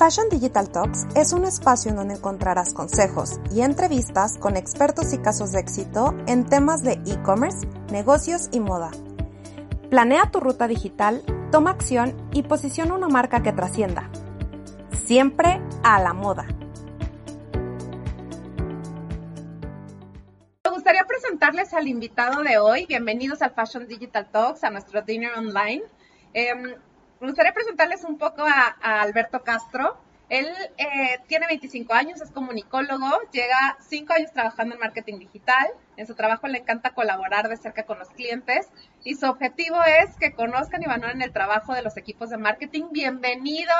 Fashion Digital Talks es un espacio en donde encontrarás consejos y entrevistas con expertos y casos de éxito en temas de e-commerce, negocios y moda. Planea tu ruta digital, toma acción y posiciona una marca que trascienda. Siempre a la moda. Me gustaría presentarles al invitado de hoy. Bienvenidos al Fashion Digital Talks, a nuestro dinner online. Em, me gustaría presentarles un poco a, Alberto Castro. Él eh, tiene 25 años, es comunicólogo, llega 5 años trabajando en marketing digital. En su trabajo le encanta colaborar de cerca con los clientes y su objetivo es que conozcan y valoren el trabajo de los equipos de marketing. Bienvenido,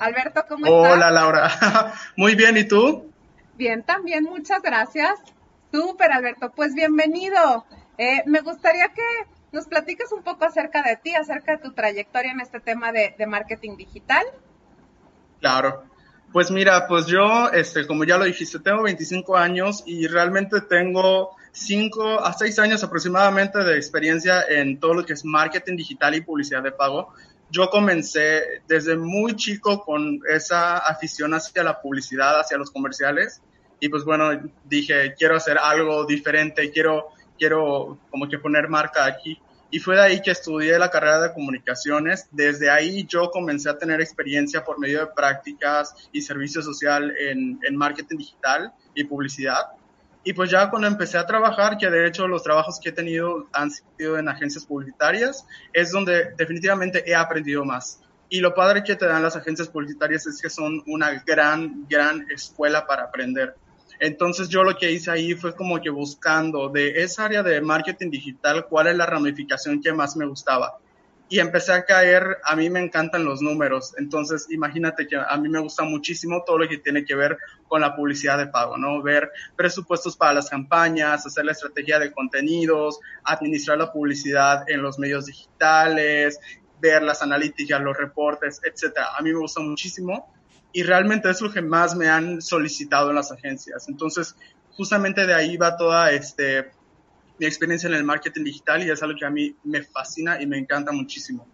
Alberto, ¿cómo estás? Hola, Laura. Muy bien, ¿y tú? Bien, también, muchas gracias. Súper, Alberto. Pues bienvenido. Eh, me gustaría que nos platicas un poco acerca de ti, acerca de tu trayectoria en este tema de, marketing digital. Claro. Pues mira, pues yo, este, como ya lo dijiste, tengo 25 años y realmente tengo 5 a 6 años aproximadamente de experiencia en todo lo que es marketing digital y publicidad de pago. Yo comencé desde muy chico con esa afición hacia la publicidad, hacia los comerciales. Y pues bueno, dije, quiero hacer algo diferente, quiero quiero como que poner marca aquí. Y fue de ahí que estudié la carrera de comunicaciones. Desde ahí yo comencé a tener experiencia por medio de prácticas y servicio social en, en marketing digital y publicidad. Y pues ya cuando empecé a trabajar, que de hecho los trabajos que he tenido han sido en agencias publicitarias, es donde definitivamente he aprendido más. Y lo padre que te dan las agencias publicitarias es que son una gran, gran escuela para aprender. Entonces yo lo que hice ahí fue como que buscando de esa área de marketing digital cuál es la ramificación que más me gustaba. Y empecé a caer, a mí me encantan los números, entonces imagínate que a mí me gusta muchísimo todo lo que tiene que ver con la publicidad de pago, ¿no? Ver presupuestos para las campañas, hacer la estrategia de contenidos, administrar la publicidad en los medios digitales, ver las analíticas, los reportes, etcétera. A mí me gusta muchísimo y realmente es lo que más me han solicitado en las agencias. Entonces, justamente de ahí va toda este, mi experiencia en el marketing digital y es algo que a mí me fascina y me encanta muchísimo.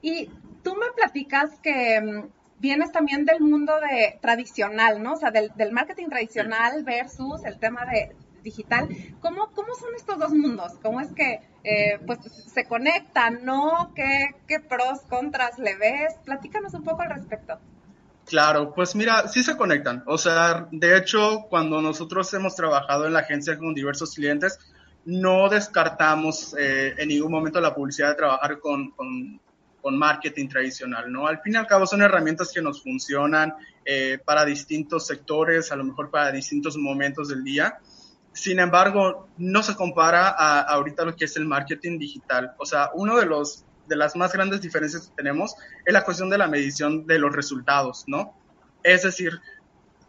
Y tú me platicas que mm, vienes también del mundo de tradicional, ¿no? O sea, del, del marketing tradicional versus el tema de digital. ¿Cómo, cómo son estos dos mundos? ¿Cómo es que eh, pues, se conectan, no? ¿Qué, ¿Qué pros, contras le ves? Platícanos un poco al respecto. Claro, pues mira, sí se conectan. O sea, de hecho, cuando nosotros hemos trabajado en la agencia con diversos clientes, no descartamos eh, en ningún momento la publicidad de trabajar con, con, con, marketing tradicional, ¿no? Al fin y al cabo son herramientas que nos funcionan eh, para distintos sectores, a lo mejor para distintos momentos del día. Sin embargo, no se compara a, a ahorita lo que es el marketing digital. O sea, uno de los de las más grandes diferencias que tenemos es la cuestión de la medición de los resultados, ¿no? Es decir,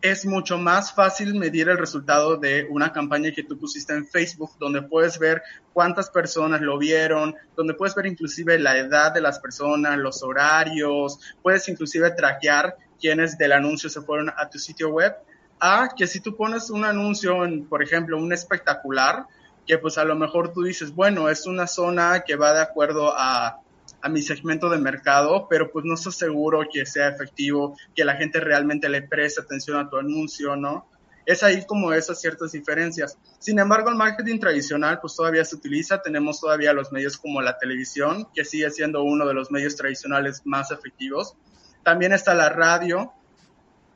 es mucho más fácil medir el resultado de una campaña que tú pusiste en Facebook, donde puedes ver cuántas personas lo vieron, donde puedes ver inclusive la edad de las personas, los horarios, puedes inclusive traquear quiénes del anuncio se fueron a tu sitio web, a que si tú pones un anuncio en, por ejemplo, un espectacular, que pues a lo mejor tú dices, bueno, es una zona que va de acuerdo a a mi segmento de mercado, pero pues no estoy seguro que sea efectivo, que la gente realmente le preste atención a tu anuncio, ¿no? Es ahí como esas ciertas diferencias. Sin embargo, el marketing tradicional pues todavía se utiliza, tenemos todavía los medios como la televisión, que sigue siendo uno de los medios tradicionales más efectivos. También está la radio,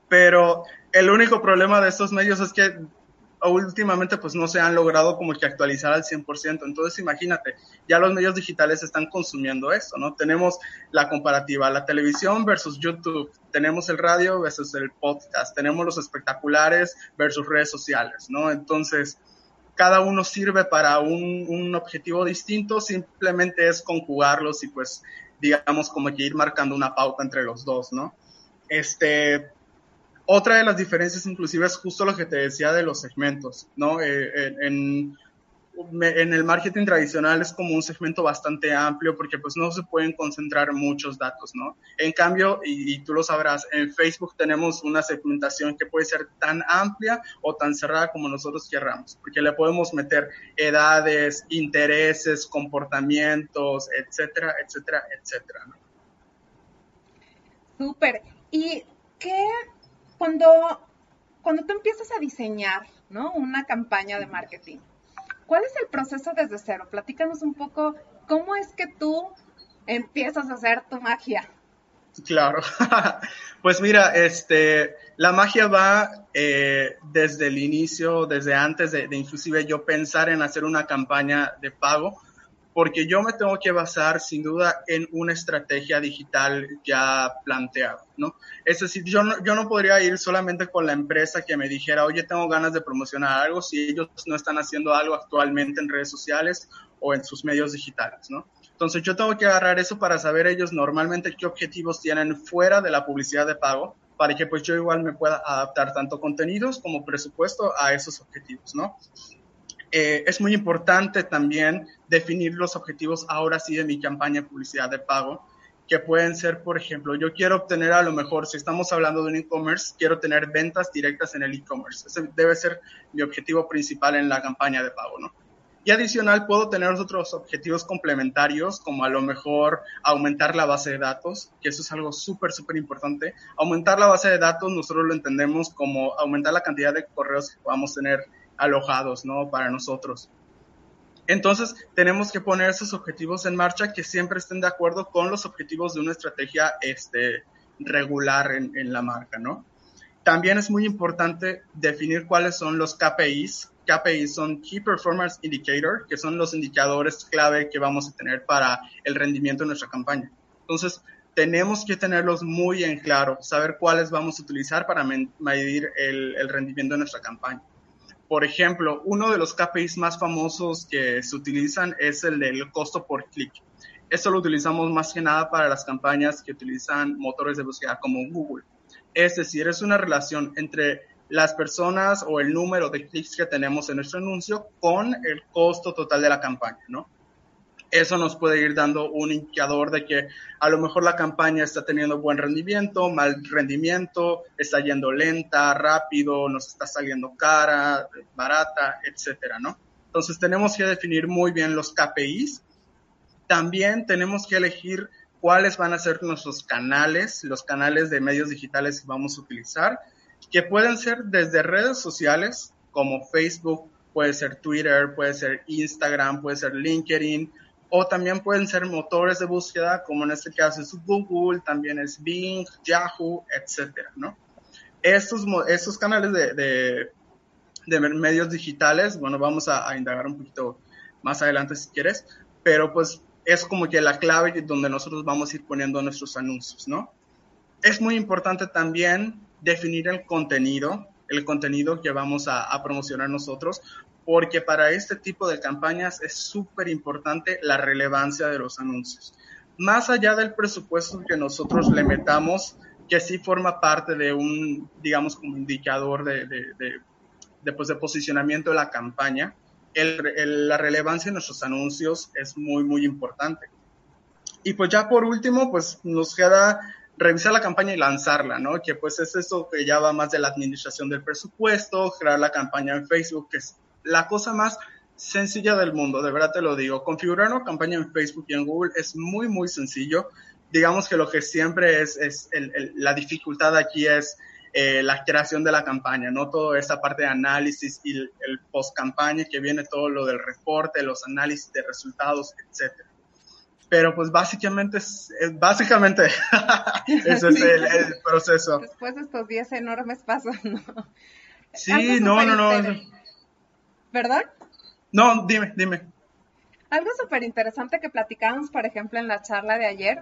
pero el único problema de estos medios es que últimamente pues no se han logrado como que actualizar al 100%. Entonces imagínate, ya los medios digitales están consumiendo esto, ¿no? Tenemos la comparativa, la televisión versus YouTube, tenemos el radio versus el podcast, tenemos los espectaculares versus redes sociales, ¿no? Entonces, cada uno sirve para un, un objetivo distinto, simplemente es conjugarlos y pues digamos como que ir marcando una pauta entre los dos, ¿no? Este, otra de las diferencias inclusive es justo lo que te decía de los segmentos, ¿no? Eh, en, el marketing tradicional es como un segmento bastante amplio porque pues no se pueden concentrar muchos datos, ¿no? En cambio, y, tú lo sabrás, en Facebook tenemos una segmentación que puede ser tan amplia o tan cerrada como nosotros querramos, porque le podemos meter edades, intereses, comportamientos, etcétera, etcétera, etcétera, ¿no? Súper. Y ¿qué, cuando, cuando tú empiezas a diseñar, ¿no? Una campaña de marketing, ¿cuál es el proceso desde cero? Platícanos un poco cómo es que tú empiezas a hacer tu magia. Claro. pues mira, este, la magia va eh, desde el inicio, desde antes de, inclusive yo pensar en hacer una campaña de pago, porque yo me tengo que basar sin duda en una estrategia digital ya planteada, ¿no? Es decir, yo no, yo no podría ir solamente con la empresa que me dijera, oye, tengo ganas de promocionar algo si ellos no están haciendo algo actualmente en redes sociales o en sus medios digitales, ¿no? Entonces yo tengo que agarrar eso para saber ellos normalmente qué objetivos tienen fuera de la publicidad de pago para que pues yo igual me pueda adaptar tanto contenidos como presupuesto a esos objetivos, ¿no? Eh, es muy importante también definir los objetivos ahora sí de mi campaña de publicidad de pago, que pueden ser, por ejemplo, yo quiero obtener a lo mejor, si estamos hablando de un e-commerce, quiero tener ventas directas en el e-commerce. Ese debe ser mi objetivo principal en la campaña de pago, ¿no? Y adicional puedo tener otros objetivos complementarios, como a lo mejor aumentar la base de datos, que eso es algo súper, súper importante. Aumentar la base de datos, nosotros lo entendemos como aumentar la cantidad de correos que podamos tener alojados, ¿no? Para nosotros. Entonces, tenemos que poner esos objetivos en marcha que siempre estén de acuerdo con los objetivos de una estrategia este, regular en, en la marca, ¿no? También es muy importante definir cuáles son los KPIs KPIs son Key Performance Indicator, que son los indicadores clave que vamos a tener para el rendimiento de nuestra campaña. Entonces, tenemos que tenerlos muy en claro, saber cuáles vamos a utilizar para medir el, el rendimiento de nuestra campaña. Por ejemplo, uno de los KPIs más famosos que se utilizan es el del costo por clic. Esto lo utilizamos más que nada para las campañas que utilizan motores de búsqueda como Google. Es decir, es una relación entre las personas o el número de clics que tenemos en nuestro anuncio con el costo total de la campaña, ¿no? Eso nos puede ir dando un indicador de que a lo mejor la campaña está teniendo buen rendimiento, mal rendimiento, está yendo lenta, rápido, nos está saliendo cara, barata, etcétera, ¿no? Entonces tenemos que definir muy bien los KPIs. También tenemos que elegir cuáles van a ser nuestros canales, los canales de medios digitales que vamos a utilizar que pueden ser desde redes sociales como Facebook, puede ser Twitter, puede ser Instagram, puede ser LinkedIn, o también pueden ser motores de búsqueda, como en este caso es Google, también es Bing, Yahoo, etcétera, ¿no? Estos, estos canales de, de, medios digitales, bueno, vamos a, a, indagar un poquito más adelante si quieres, pero pues es como que la clave donde nosotros vamos a ir poniendo nuestros anuncios, ¿no? Es muy importante también definir el contenido, el contenido que vamos a, promocionar nosotros, porque para este tipo de campañas es súper importante la relevancia de los anuncios. Más allá del presupuesto que nosotros le metamos, que sí forma parte de un, digamos, como indicador de, de, pues, de posicionamiento de la campaña, la relevancia de nuestros anuncios es muy, muy importante. Y pues ya por último, pues nos queda revisar la campaña y lanzarla, ¿no? Que pues es eso que ya va más de la administración del presupuesto, crear la campaña en Facebook, que es la cosa más sencilla del mundo, de verdad te lo digo. Configurar una campaña en Facebook y en Google es muy, muy sencillo. Digamos que lo que siempre es, es la dificultad aquí es eh, la creación de la campaña, ¿no? Toda esa parte de análisis y el, el post campaña que viene todo lo del reporte, los análisis de resultados, etcétera pero pues básicamente es, básicamente ese es el, proceso. Después de estos 10 enormes pasos, ¿no? Sí, no, no, no. ¿Verdad? No, dime, dime. Algo súper interesante que platicábamos, por ejemplo, en la charla de ayer,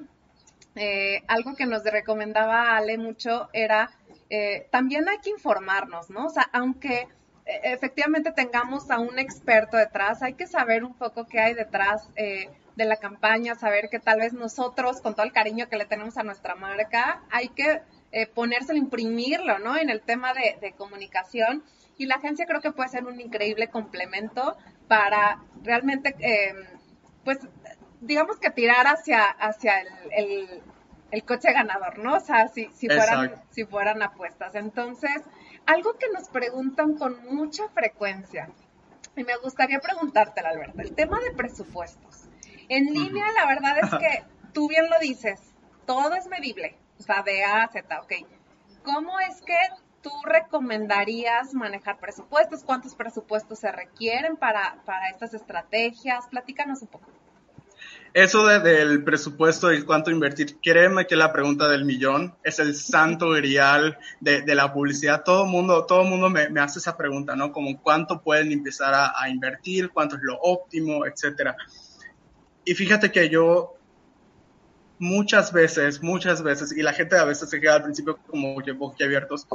eh, algo que nos recomendaba Ale mucho era, eh, también hay que informarnos, ¿no? O sea, aunque eh, efectivamente tengamos a un experto detrás, hay que saber un poco qué hay detrás eh, de la campaña, saber que tal vez nosotros, con todo el cariño que le tenemos a nuestra marca, hay que eh, ponérselo, imprimirlo, ¿no? En el tema de, comunicación. Y la agencia creo que puede ser un increíble complemento para realmente, em, pues, digamos que tirar hacia, hacia el, el, coche ganador, ¿no? O sea, si, si, fueran, si fueran apuestas. Entonces, algo que nos preguntan con mucha frecuencia, y me gustaría preguntártela, Alberto, el tema de presupuestos. En línea, la verdad es que tú bien lo dices, todo es medible, o sea, de A a Z, ok. ¿cómo es que tú recomendarías manejar presupuestos? ¿Cuántos presupuestos se requieren para, para estas estrategias? Platícanos un poco. Eso del presupuesto y cuánto invertir, créeme que la pregunta del millón es el santo grial de, la publicidad. Todo mundo, todo mundo me, hace esa pregunta, ¿no? Como cuánto pueden empezar a, invertir, cuánto es lo óptimo, etcétera. Y fíjate que yo muchas veces, muchas veces, y la gente a veces se queda al principio como que boquiabiertos,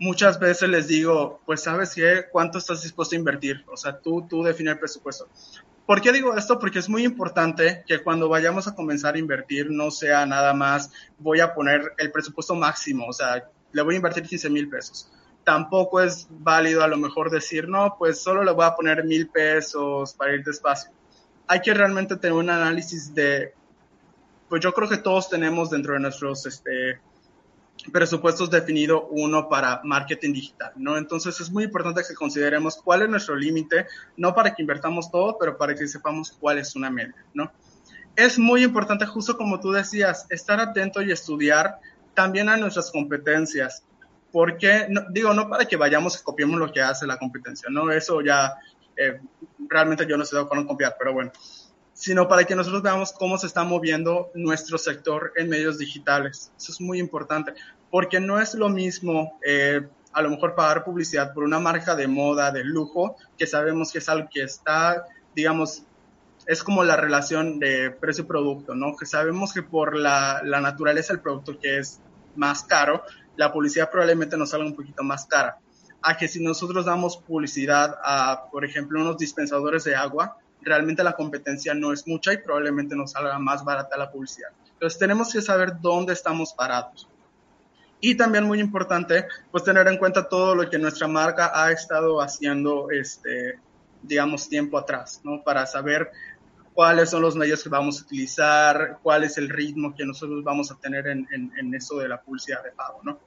muchas veces les digo, pues sabes qué, cuánto estás dispuesto a invertir, o sea, tú, tú define el presupuesto. ¿Por qué digo esto? Porque es muy importante que cuando vayamos a comenzar a invertir no sea nada más voy a poner el presupuesto máximo, o sea, le voy a invertir 15 mil pesos. Tampoco es válido a lo mejor decir, no, pues solo le voy a poner mil pesos para ir despacio. Hay que realmente tener un análisis de, pues yo creo que todos tenemos dentro de nuestros este, presupuestos definido uno para marketing digital, ¿no? Entonces es muy importante que consideremos cuál es nuestro límite, no para que invertamos todo, pero para que sepamos cuál es una media, ¿no? Es muy importante, justo como tú decías, estar atento y estudiar también a nuestras competencias, porque, digo, no para que vayamos y copiemos lo que hace la competencia, ¿no? Eso ya, eh, realmente yo no estoy de acuerdo copiar, pero bueno, sino para que nosotros veamos cómo se está moviendo nuestro sector en medios digitales. Eso es muy importante, porque no es lo mismo eh, a lo mejor pagar publicidad por una marca de moda, de lujo, que sabemos que es algo que está, digamos, es como la relación de precio-producto, ¿no? Que sabemos que por la, la naturaleza del producto que es más caro, la publicidad probablemente nos salga un poquito más cara. A que si nosotros damos publicidad a, por ejemplo, unos dispensadores de agua, realmente la competencia no es mucha y probablemente nos salga más barata la publicidad. Entonces tenemos que saber dónde estamos parados. Y también muy importante, pues tener en cuenta todo lo que nuestra marca ha estado haciendo, este, digamos, tiempo atrás, ¿no? Para saber cuáles son los medios que vamos a utilizar, cuál es el ritmo que nosotros vamos a tener en, en, eso de la publicidad de pago, ¿no?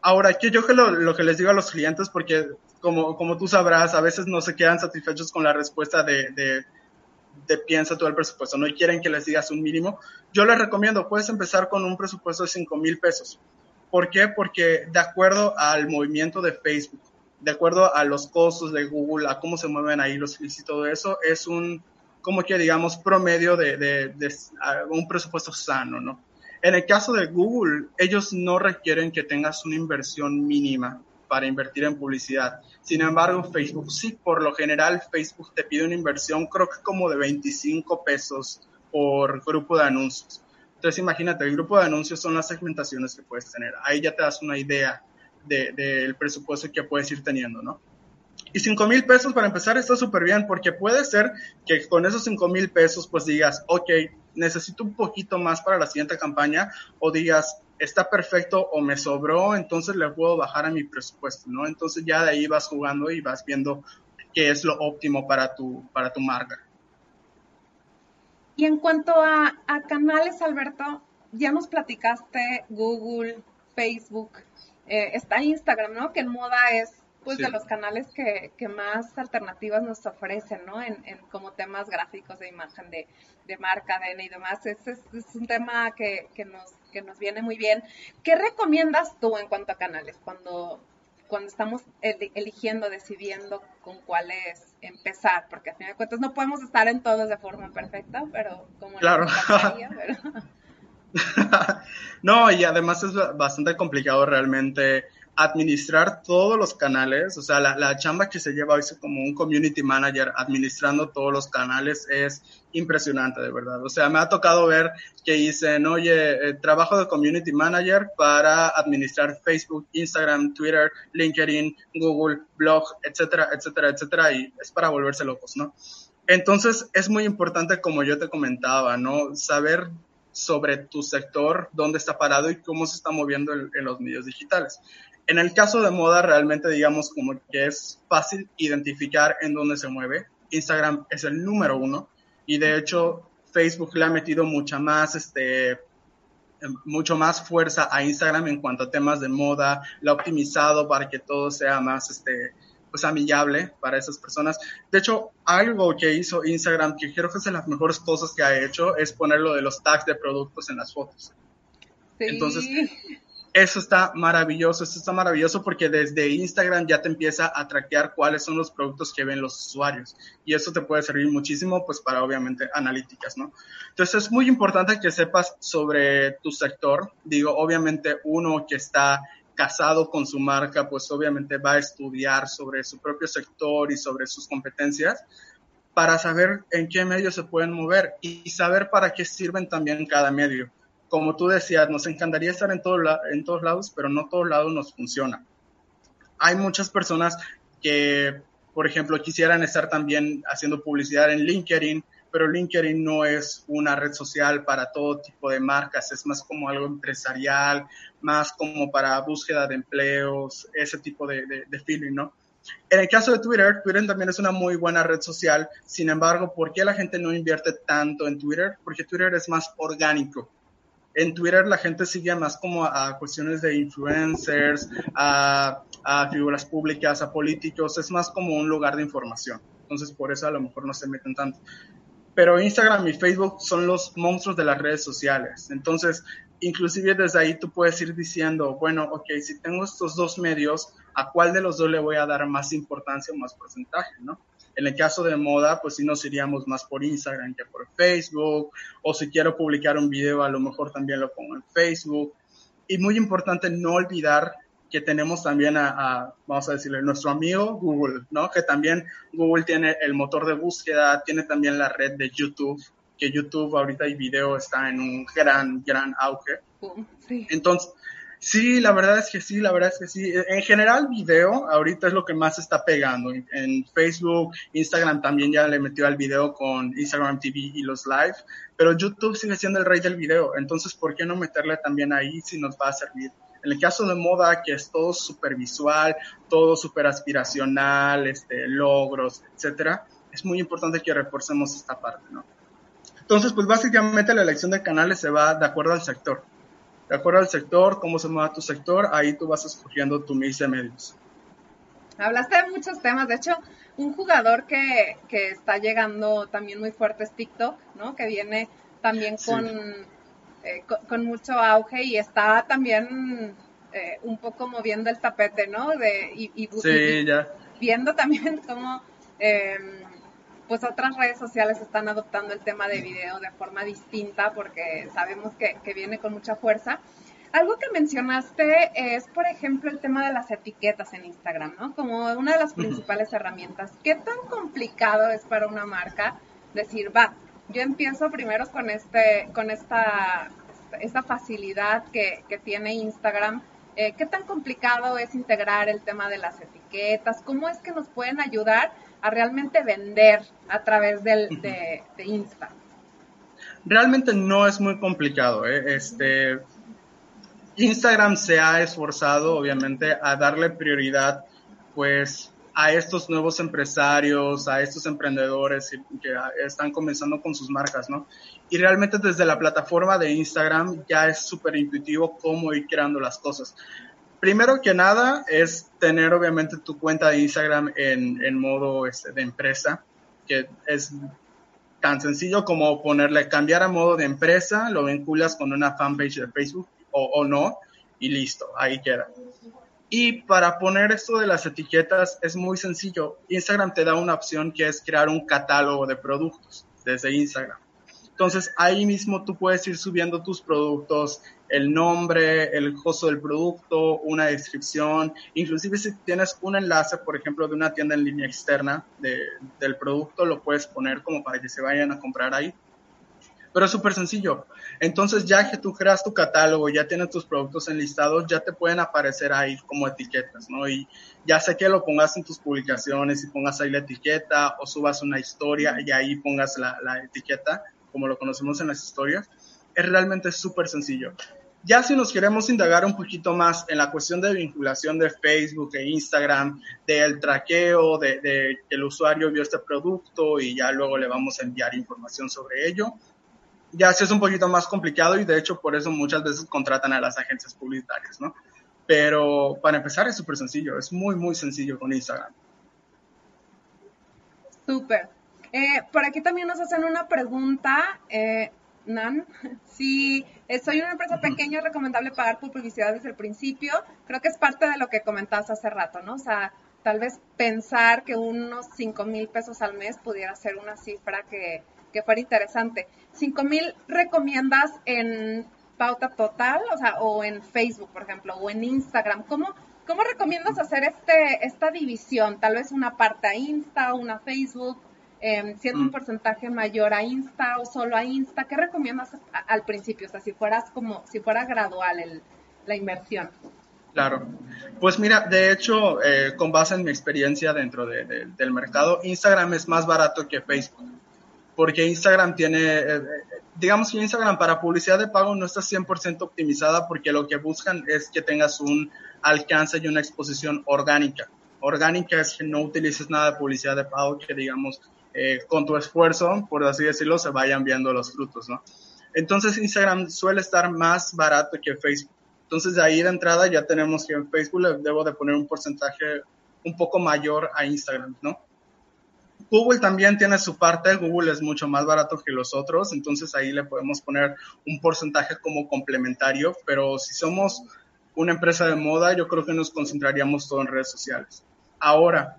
Ahora, que yo que lo, que les digo a los clientes, porque como, como tú sabrás, a veces no se quedan satisfechos con la respuesta de, de, piensa todo el presupuesto, no quieren que les digas un mínimo. Yo les recomiendo, puedes empezar con un presupuesto de 5 mil pesos. ¿Por qué? Porque de acuerdo al movimiento de Facebook, de acuerdo a los costos de Google, a cómo se mueven ahí los fees y todo eso, es un, como que digamos, promedio de, de, de un presupuesto sano, ¿no? En el caso de Google, ellos no requieren que tengas una inversión mínima para invertir en publicidad. Sin embargo, Facebook sí, por lo general Facebook te pide una inversión creo que como de 25 pesos por grupo de anuncios. Entonces imagínate, el grupo de anuncios son las segmentaciones que puedes tener. Ahí ya te das una idea del presupuesto que puedes ir teniendo, ¿no? Y 5 mil pesos para empezar está súper bien porque puede ser que con esos 5 mil pesos pues digas, ok, necesito un poquito más para la siguiente campaña o digas, está perfecto o me sobró, entonces le puedo bajar a mi presupuesto, ¿no? Entonces ya de ahí vas jugando y vas viendo qué es lo óptimo para tu, para tu marca. Y en cuanto a, canales, Alberto, ya nos platicaste Google, Facebook, eh, está Instagram, ¿no? Que en moda es pues de los canales que, que, más alternativas nos ofrecen, ¿no? En, en como temas gráficos de imagen de, de marca, de y demás. Es, es, un tema que, que, nos, que nos viene muy bien. ¿Qué recomiendas tú en cuanto a canales cuando, cuando estamos eligiendo, decidiendo con cuáles empezar? Porque a fin de cuentas no podemos estar en todos de forma perfecta, pero como claro. no, y además es bastante complicado realmente administrar todos los canales, o sea, la, la, chamba que se lleva hoy como un community manager administrando todos los canales es impresionante, de verdad. O sea, me ha tocado ver que dicen, oye, eh, trabajo de community manager para administrar Facebook, Instagram, Twitter, LinkedIn, Google, blog, etcétera, etcétera, etcétera, y es para volverse locos, ¿no? Entonces, es muy importante, como yo te comentaba, ¿no? Saber sobre tu sector, dónde está parado y cómo se está moviendo en los medios digitales. En el caso de moda, realmente digamos como que es fácil identificar en dónde se mueve. Instagram es el número uno y de hecho Facebook le ha metido mucha más, este, mucho más fuerza a Instagram en cuanto a temas de moda, lo ha optimizado para que todo sea más, este, pues amigable para esas personas. De hecho, algo que hizo Instagram, que creo que es de las mejores cosas que ha hecho, es poner lo de los tags de productos en las fotos. Sí. Entonces, Eso está maravilloso, eso está maravilloso porque desde Instagram ya te empieza a traquear cuáles son los productos que ven los usuarios y eso te puede servir muchísimo pues para obviamente analíticas, ¿no? Entonces es muy importante que sepas sobre tu sector, digo, obviamente uno que está casado con su marca, pues obviamente va a estudiar sobre su propio sector y sobre sus competencias para saber en qué medios se pueden mover y saber para qué sirven también cada medio como tú decías, nos encantaría estar en, todo en todos lados, pero no todos lados nos funciona. Hay muchas personas que, por ejemplo, quisieran estar también haciendo publicidad en LinkedIn, pero LinkedIn no es una red social para todo tipo de marcas, es más como algo empresarial, más como para búsqueda de empleos, ese tipo de, de, feeling, ¿no? En el caso de Twitter, Twitter también es una muy buena red social. Sin embargo, ¿por qué la gente no invierte tanto en Twitter? Porque Twitter es más orgánico en Twitter la gente sigue más como a, cuestiones de influencers, a, figuras públicas, a políticos, es más como un lugar de información. Entonces por eso a lo mejor no se meten tanto. Pero Instagram y Facebook son los monstruos de las redes sociales. Entonces, inclusive desde ahí tú puedes ir diciendo, bueno, ok, si tengo estos dos medios, ¿a cuál de los dos le voy a dar más importancia o más porcentaje, no? En el caso de moda, pues sí nos iríamos más por Instagram que por Facebook, o si quiero publicar un video, a lo mejor también lo pongo en Facebook. Y muy importante no olvidar que tenemos también a, vamos a decirle, nuestro amigo Google, ¿no? Que también Google tiene el motor de búsqueda, tiene también la red de YouTube, que YouTube ahorita y video está en un gran, gran auge. Sí. Entonces, Sí, la verdad es que sí, la verdad es que sí. En general, video ahorita es lo que más está pegando. En Facebook, Instagram también ya le metió al video con Instagram TV y los live, pero YouTube sigue siendo el rey del video. Entonces, ¿por qué no meterle también ahí si nos va a servir? En el caso de moda, que es todo súper visual, todo súper aspiracional, este, logros, etcétera, es muy importante que reforcemos esta parte, ¿no? Entonces, pues básicamente la elección de canales se va de acuerdo al sector de acuerdo al sector, cómo se mueve tu sector, ahí tú vas escogiendo tu mix de medios. Hablaste de muchos temas, de hecho, un jugador que, que está llegando también muy fuerte es TikTok, ¿no? Que viene también con, eh, con, mucho auge y está también eh, un poco moviendo el tapete, ¿no? De, y, y, sí, ya. viendo también cómo eh, pues otras redes sociales están adoptando el tema de video de forma distinta porque sabemos que, viene con mucha fuerza. Algo que mencionaste es, por ejemplo, el tema de las etiquetas en Instagram, ¿no? Como una de las principales herramientas. ¿Qué tan complicado es para una marca decir, va, yo empiezo primero con este, con esta, esta facilidad que, que tiene Instagram? Eh, ¿Qué tan complicado es integrar el tema de las etiquetas? ¿Cómo es que nos pueden ayudar a realmente vender a través del, de, Insta? Realmente no es muy complicado. ¿eh? Este, Instagram se ha esforzado, obviamente, a darle prioridad, pues, a estos nuevos empresarios, a estos emprendedores que están comenzando con sus marcas, ¿no? Y realmente desde la plataforma de Instagram ya es súper intuitivo cómo ir creando las cosas primero que nada es tener obviamente tu cuenta de Instagram en, modo este, de empresa, que es tan sencillo como ponerle cambiar a modo de empresa, lo vinculas con una fanpage de Facebook o, o no, y listo, ahí queda. Y para poner esto de las etiquetas es muy sencillo. Instagram te da una opción que es crear un catálogo de productos desde Instagram. Entonces ahí mismo tú puedes ir subiendo tus productos, el nombre, el costo del producto, una descripción, inclusive si tienes un enlace, por ejemplo, de una tienda en línea externa del producto, lo puedes poner como para que se vayan a comprar ahí. Pero es súper sencillo. Entonces ya que tú creas tu catálogo, ya tienes tus productos enlistados, ya te pueden aparecer ahí como etiquetas, ¿no? Y ya sé que lo pongas en tus publicaciones y pongas ahí la etiqueta o subas una historia y ahí pongas la, la etiqueta como lo conocemos en las historias, es realmente súper sencillo. Ya si nos queremos indagar un poquito más en la cuestión de vinculación de Facebook e Instagram, del traqueo, de, de que el usuario vio este producto y ya luego le vamos a enviar información sobre ello, ya sí es un poquito más complicado y de hecho por eso muchas veces contratan a las agencias publicitarias, ¿no? Pero para empezar es súper sencillo, es muy, muy sencillo con Instagram. Súper. Eh, por aquí también nos hacen una pregunta, eh, Nan, si soy una empresa pequeña, es recomendable pagar por publicidad desde el principio. Creo que es parte de lo que comentabas hace rato, ¿no? O sea, tal vez pensar que unos 5 mil pesos al mes pudiera ser una cifra que, que fuera interesante. 5 mil recomiendas en pauta total, o sea, o en Facebook, por ejemplo, o en Instagram. ¿Cómo, cómo recomiendas hacer este, esta división? Tal vez una parte a Insta, una a Facebook, eh, siendo un mm. porcentaje mayor a Insta o solo a Insta. ¿Qué recomiendas al principio? O sea, si fueras como, si fuera gradual el, la inversión. Claro. Pues mira, de hecho, eh, con base en mi experiencia dentro del mercado, Instagram es más barato que Facebook. Porque Instagram tiene, eh, digamos que Instagram para publicidad de pago no está 100% optimizada porque lo que buscan es que tengas un alcance y una exposición orgánica. Orgánica es que no utilices nada de publicidad de pago que digamos eh, con tu esfuerzo, por así decirlo, se vayan viendo los frutos, ¿no? Entonces Instagram suele estar más barato que Facebook. Entonces de ahí de entrada ya tenemos que en Facebook debo de poner un porcentaje un poco mayor a Instagram, ¿no? Google también tiene su parte, Google es mucho más barato que los otros, entonces ahí le podemos poner un porcentaje como complementario, pero si somos una empresa de moda, yo creo que nos concentraríamos todo en redes sociales. Ahora,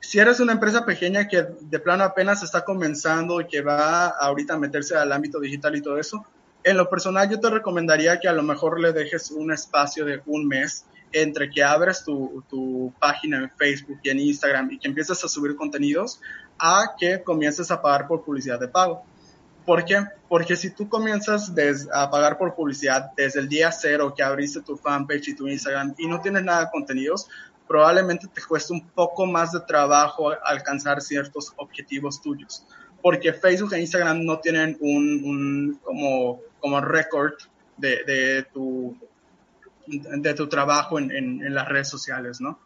si eres una empresa pequeña que de plano apenas está comenzando y que va ahorita a meterse al ámbito digital y todo eso, en lo personal yo te recomendaría que a lo mejor le dejes un espacio de un mes entre que abres tu, tu, página en Facebook y en Instagram y que empieces a subir contenidos a que comiences a pagar por publicidad de pago. ¿Por qué? Porque si tú comienzas a pagar por publicidad desde el día cero que abriste tu fanpage y tu Instagram y no tienes nada de contenidos, probablemente te cueste un poco más de trabajo alcanzar ciertos objetivos tuyos. Porque Facebook e Instagram no tienen un, como, como récord de, de, tu, de tu trabajo en, en, las redes sociales, ¿no?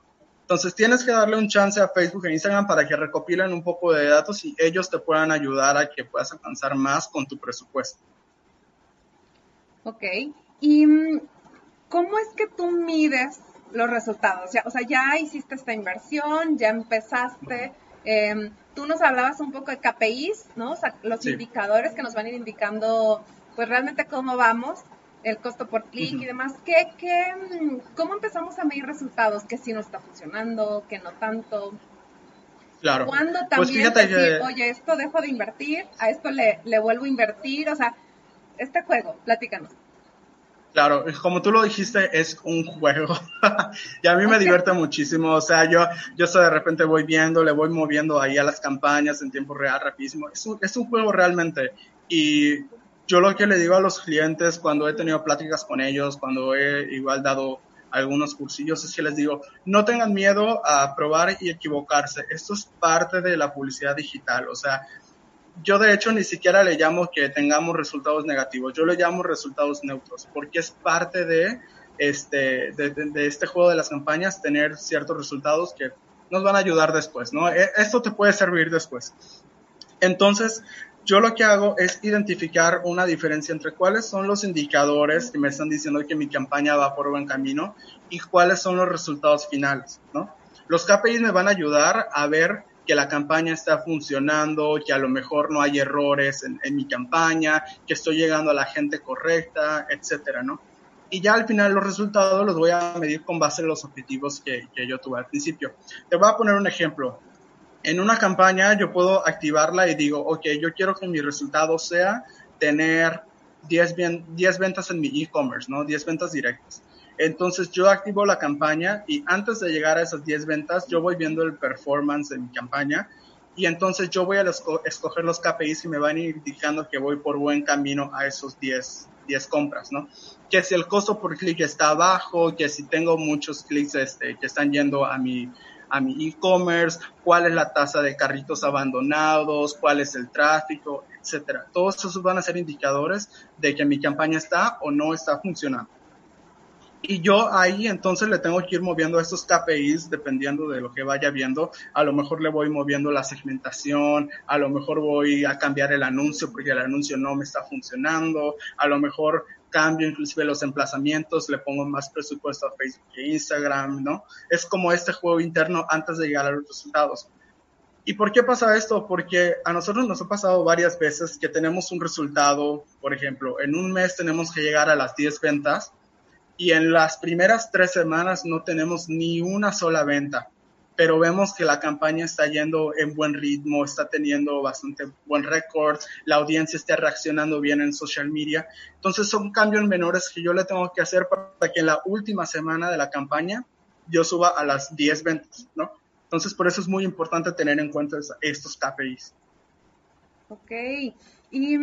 Entonces tienes que darle un chance a Facebook e Instagram para que recopilen un poco de datos y ellos te puedan ayudar a que puedas alcanzar más con tu presupuesto. Ok. ¿Y mm, cómo es que tú mides los resultados. o sea, ya hiciste esta inversión, ya empezaste. Em, tú nos hablabas un poco de KPIs, ¿no? O sea, los indicadores que nos van a ir indicando, pues realmente cómo vamos, el costo por clic y demás. ¿Qué, qué, ¿Cómo empezamos a medir resultados? ¿Qué sí nos está funcionando? ¿Qué no tanto? Claro. ¿Cuándo pues también decir, oye, esto dejo de invertir, a esto le, le vuelvo a invertir? O sea, este juego, platícanos. Claro, como tú lo dijiste, es un juego. y a mí me divierte muchísimo. O sea, yo, yo de repente voy viendo, le voy moviendo ahí a las campañas en tiempo real, rapidísimo. Es un, es un juego realmente. Y yo lo que le digo a los clientes cuando he tenido pláticas con ellos, cuando he igual dado algunos cursillos, es que les digo, no tengan miedo a probar y equivocarse. Esto es parte de la publicidad digital. O sea, yo de hecho ni siquiera le llamo que tengamos resultados negativos, yo le llamo resultados neutros, porque es parte de este, de, este juego de las campañas tener ciertos resultados que nos van a ayudar después, ¿no? E, esto te puede servir después. Entonces, yo lo que hago es identificar una diferencia entre cuáles son los indicadores que me están diciendo que mi campaña va por buen camino y cuáles son los resultados finales, ¿no? Los KPIs me van a ayudar a ver que la campaña está funcionando, que a lo mejor no hay errores en, mi campaña, que estoy llegando a la gente correcta, etcétera, ¿no? Y ya al final los resultados los voy a medir con base en los objetivos que, que yo tuve al principio. Te voy a poner un ejemplo. En una campaña yo puedo activarla y digo, ok, yo quiero que mi resultado sea tener 10, 10 ventas en mi e-commerce, ¿no? 10 ventas directas. Entonces yo activo la campaña y antes de llegar a esas 10 ventas, yo voy viendo el performance de mi campaña y entonces yo voy a escoger los KPIs y me van indicando que voy por buen camino a esos 10, 10 compras, ¿no? Que si el costo por clic está bajo, que si tengo muchos clics este, que están yendo a mi a mi e-commerce, cuál es la tasa de carritos abandonados, cuál es el tráfico, etcétera. Todos esos van a ser indicadores de que mi campaña está o no está funcionando. Y yo ahí entonces le tengo que ir moviendo estos KPIs dependiendo de lo que vaya viendo. A lo mejor le voy moviendo la segmentación, a lo mejor voy a cambiar el anuncio porque el anuncio no me está funcionando, a lo mejor cambio inclusive los emplazamientos, le pongo más presupuesto a Facebook e Instagram, ¿no? Es como este juego interno antes de llegar a los resultados. ¿Y por qué pasa esto? Porque a nosotros nos ha pasado varias veces que tenemos un resultado, por ejemplo, en un mes tenemos que llegar a las 10 ventas y en las primeras tres semanas no tenemos ni una sola venta, pero vemos que la campaña está yendo en buen ritmo, está teniendo bastante buen récord, la audiencia está reaccionando bien en social media. Entonces son cambios menores que yo le tengo que hacer para que en la última semana de la campaña yo suba a las 10 ventas, ¿no? Entonces, por eso es muy importante tener en cuenta estos KPIs. Ok. Y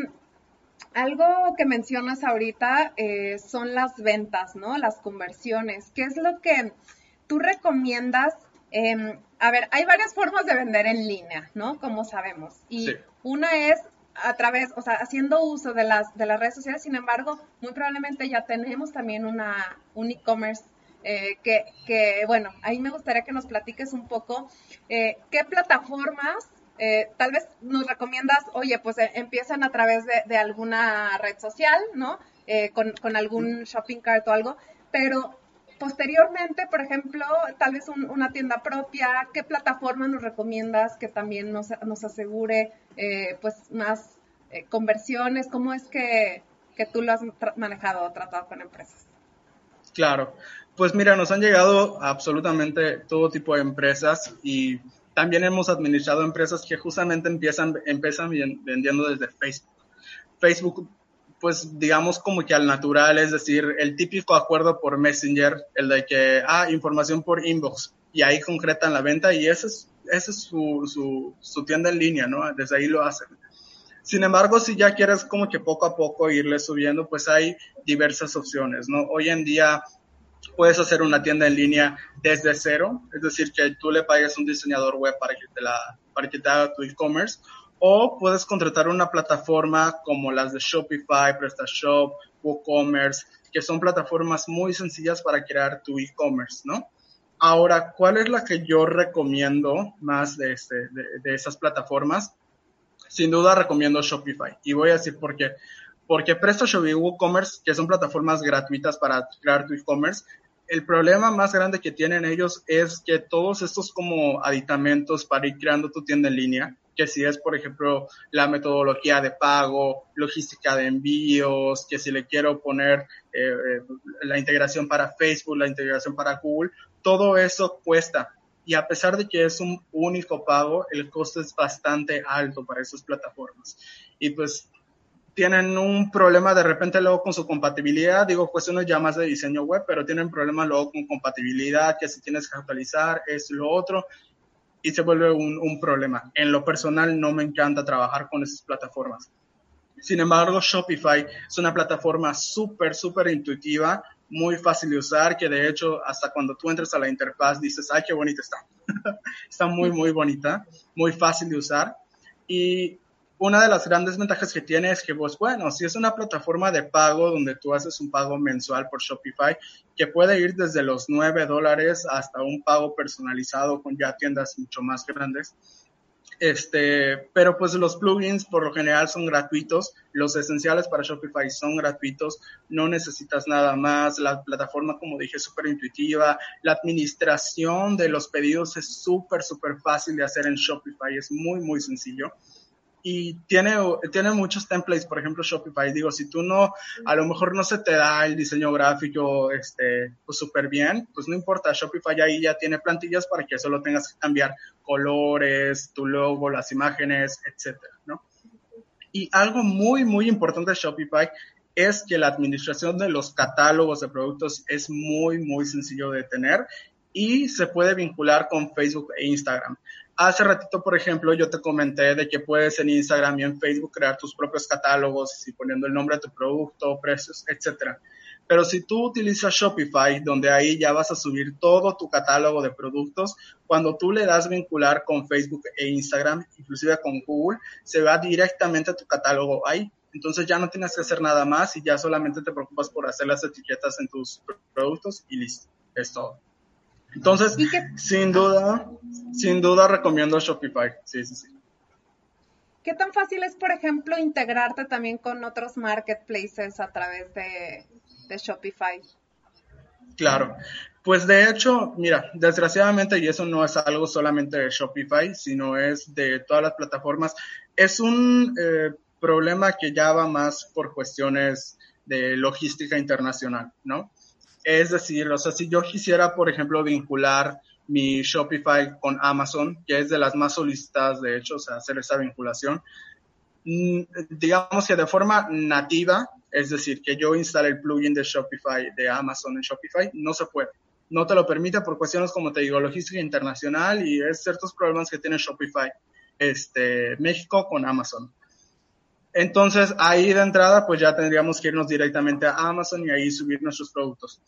algo que mencionas ahorita eh, son las ventas, ¿no? Las conversiones. ¿Qué es lo que tú recomiendas? A ver, hay varias formas de vender en línea, ¿no? Como sabemos. Y una es a través, o sea, haciendo uso de las, de las redes sociales. Sin embargo, muy probablemente ya tenemos también una, un e-commerce eh, que, que, bueno, ahí me gustaría que nos platiques un poco eh, qué plataformas eh, tal vez nos recomiendas, oye, pues empiezan a través de, alguna red social, ¿no? Con, con, algún shopping cart o algo, pero posteriormente, por ejemplo, tal vez una tienda propia, ¿qué plataforma nos recomiendas que también nos, asegure pues más conversiones? ¿Cómo es que, que tú lo has manejado o tratado con empresas? Claro, pues mira, nos han llegado absolutamente todo tipo de empresas y también hemos administrado empresas que justamente empiezan, empiezan vendiendo desde Facebook. Facebook, pues digamos como que al natural, es decir, el típico acuerdo por Messenger, el de que, ah, información por inbox, y ahí concretan la venta y esa es, ese es su, su, su tienda en línea, ¿no? Desde ahí lo hacen. Sin embargo, si ya quieres como que poco a poco irle subiendo, pues hay diversas opciones, ¿no? Hoy en día puedes hacer una tienda en línea desde cero, es decir, que tú le pagues un diseñador web para que te, la, para que te haga tu e-commerce, o puedes contratar una plataforma como las de Shopify, PrestaShop, WooCommerce, que son plataformas muy sencillas para crear tu e-commerce, ¿no? Ahora, ¿cuál es la que yo recomiendo más de, este, de, esas plataformas? Sin duda recomiendo Shopify. Y voy a decir por qué. Porque PrestaShop y WooCommerce, que son plataformas gratuitas para crear tu e-commerce, el problema más grande que tienen ellos es que todos estos como aditamentos para ir creando tu tienda en línea, que si es, por ejemplo, la metodología de pago, logística de envíos, que si le quiero poner eh, eh, la integración para Facebook, la integración para Google, todo eso cuesta. Y a pesar de que es un único pago, el costo es bastante alto para esas plataformas. Y pues tienen un problema de repente luego con su compatibilidad, digo cuestiones ya más de diseño web, pero tienen problemas luego con compatibilidad, que si tienes que actualizar, es lo otro, y se vuelve un, un problema. En lo personal no me encanta trabajar con esas plataformas. Sin embargo, Shopify es una plataforma súper, súper intuitiva, muy fácil de usar, que de hecho hasta cuando tú entres a la interfaz dices, ay, qué bonita está. está muy, muy bonita, muy fácil de usar. Y una de las grandes ventajas que tiene es que, pues bueno, si es una plataforma de pago donde tú haces un pago mensual por Shopify, que puede ir desde los 9 dólares hasta un pago personalizado con ya tiendas mucho más grandes. Este, pero pues los plugins por lo general son gratuitos, los esenciales para Shopify son gratuitos, no necesitas nada más, la plataforma como dije es súper intuitiva, la administración de los pedidos es súper, súper fácil de hacer en Shopify, es muy, muy sencillo y tiene, tiene muchos templates, por ejemplo Shopify, digo, si tú no, a lo mejor no se te da el diseño gráfico, este, pues bien, pues no importa, Shopify ahí ya tiene plantillas para que solo tengas que cambiar colores, tu logo, las imágenes, etcétera, ¿no? Y algo muy, muy importante de Shopify es que la administración de los catálogos de productos es muy, muy sencillo de tener y se puede vincular con Facebook e Instagram. Hace ratito, por ejemplo, yo te comenté de que puedes en Instagram y en Facebook crear tus propios catálogos y poniendo el nombre de tu producto, precios, etcétera. Pero si tú utilizas Shopify, donde ahí ya vas a subir todo tu catálogo de productos, cuando tú le das vincular con Facebook e Instagram, inclusive con Google, se va directamente a tu catálogo ahí. Entonces ya no tienes que hacer nada más y ya solamente te preocupas por hacer las etiquetas en tus productos y listo. Es todo. Entonces, sin duda, sin duda recomiendo Shopify. Sí, sí, sí. ¿Qué tan fácil es, por ejemplo, integrarte también con otros marketplaces a través de, Shopify? Claro. Pues de hecho, mira, desgraciadamente, y eso no es algo solamente de Shopify, sino es de todas las plataformas, es un eh, problema que ya va más por cuestiones de logística internacional, ¿no? Es decir, o sea, si yo quisiera, por ejemplo, vincular mi Shopify con Amazon, que es de las más solicitadas, de hecho, hacer esa vinculación, mm, digamos que de forma nativa, es decir, que yo instale el plugin de Shopify, de Amazon en Shopify, no se puede. No te lo permite por cuestiones, como te digo, logística internacional y es ciertos problemas que tiene Shopify, este, México con Amazon. Entonces, ahí de entrada, pues ya tendríamos que irnos directamente a Amazon y ahí subir nuestros productos.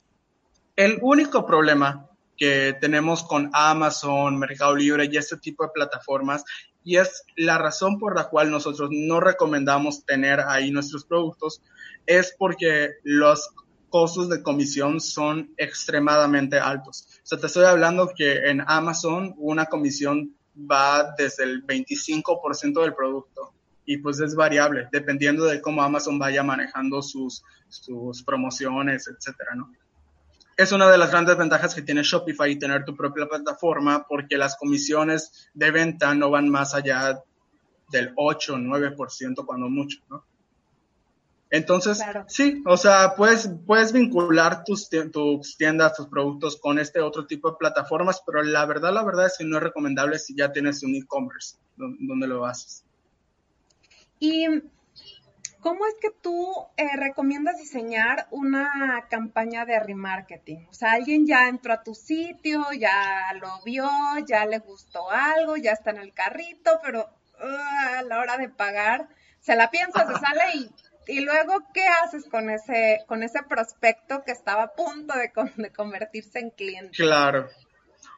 El único problema que tenemos con Amazon, Mercado Libre y este tipo de plataformas, y es la razón por la cual nosotros no recomendamos tener ahí nuestros productos, es porque los costos de comisión son extremadamente altos. O sea, te estoy hablando que en Amazon una comisión va desde el 25% del producto y pues es variable dependiendo de cómo Amazon vaya manejando sus, sus promociones, etcétera, ¿no? Es una de las grandes ventajas que tiene Shopify y tener tu propia plataforma porque las comisiones de venta no van más allá del 8 o 9% cuando mucho, ¿no? Entonces, sí, o sea, puedes, puedes vincular tus, tus tiendas, tus productos con este otro tipo de plataformas, pero la verdad, la verdad es que no es recomendable si ya tienes un e-commerce donde lo haces. ¿Y cómo es que tú eh, recomiendas diseñar una campaña de remarketing? O sea, alguien ya entró a tu sitio, ya lo vio, ya le gustó algo, ya está en el carrito, pero uh, a la hora de pagar se la piensa, se sale y, y luego, ¿qué haces con ese, con ese prospecto que estaba a punto de, de convertirse en cliente? Claro.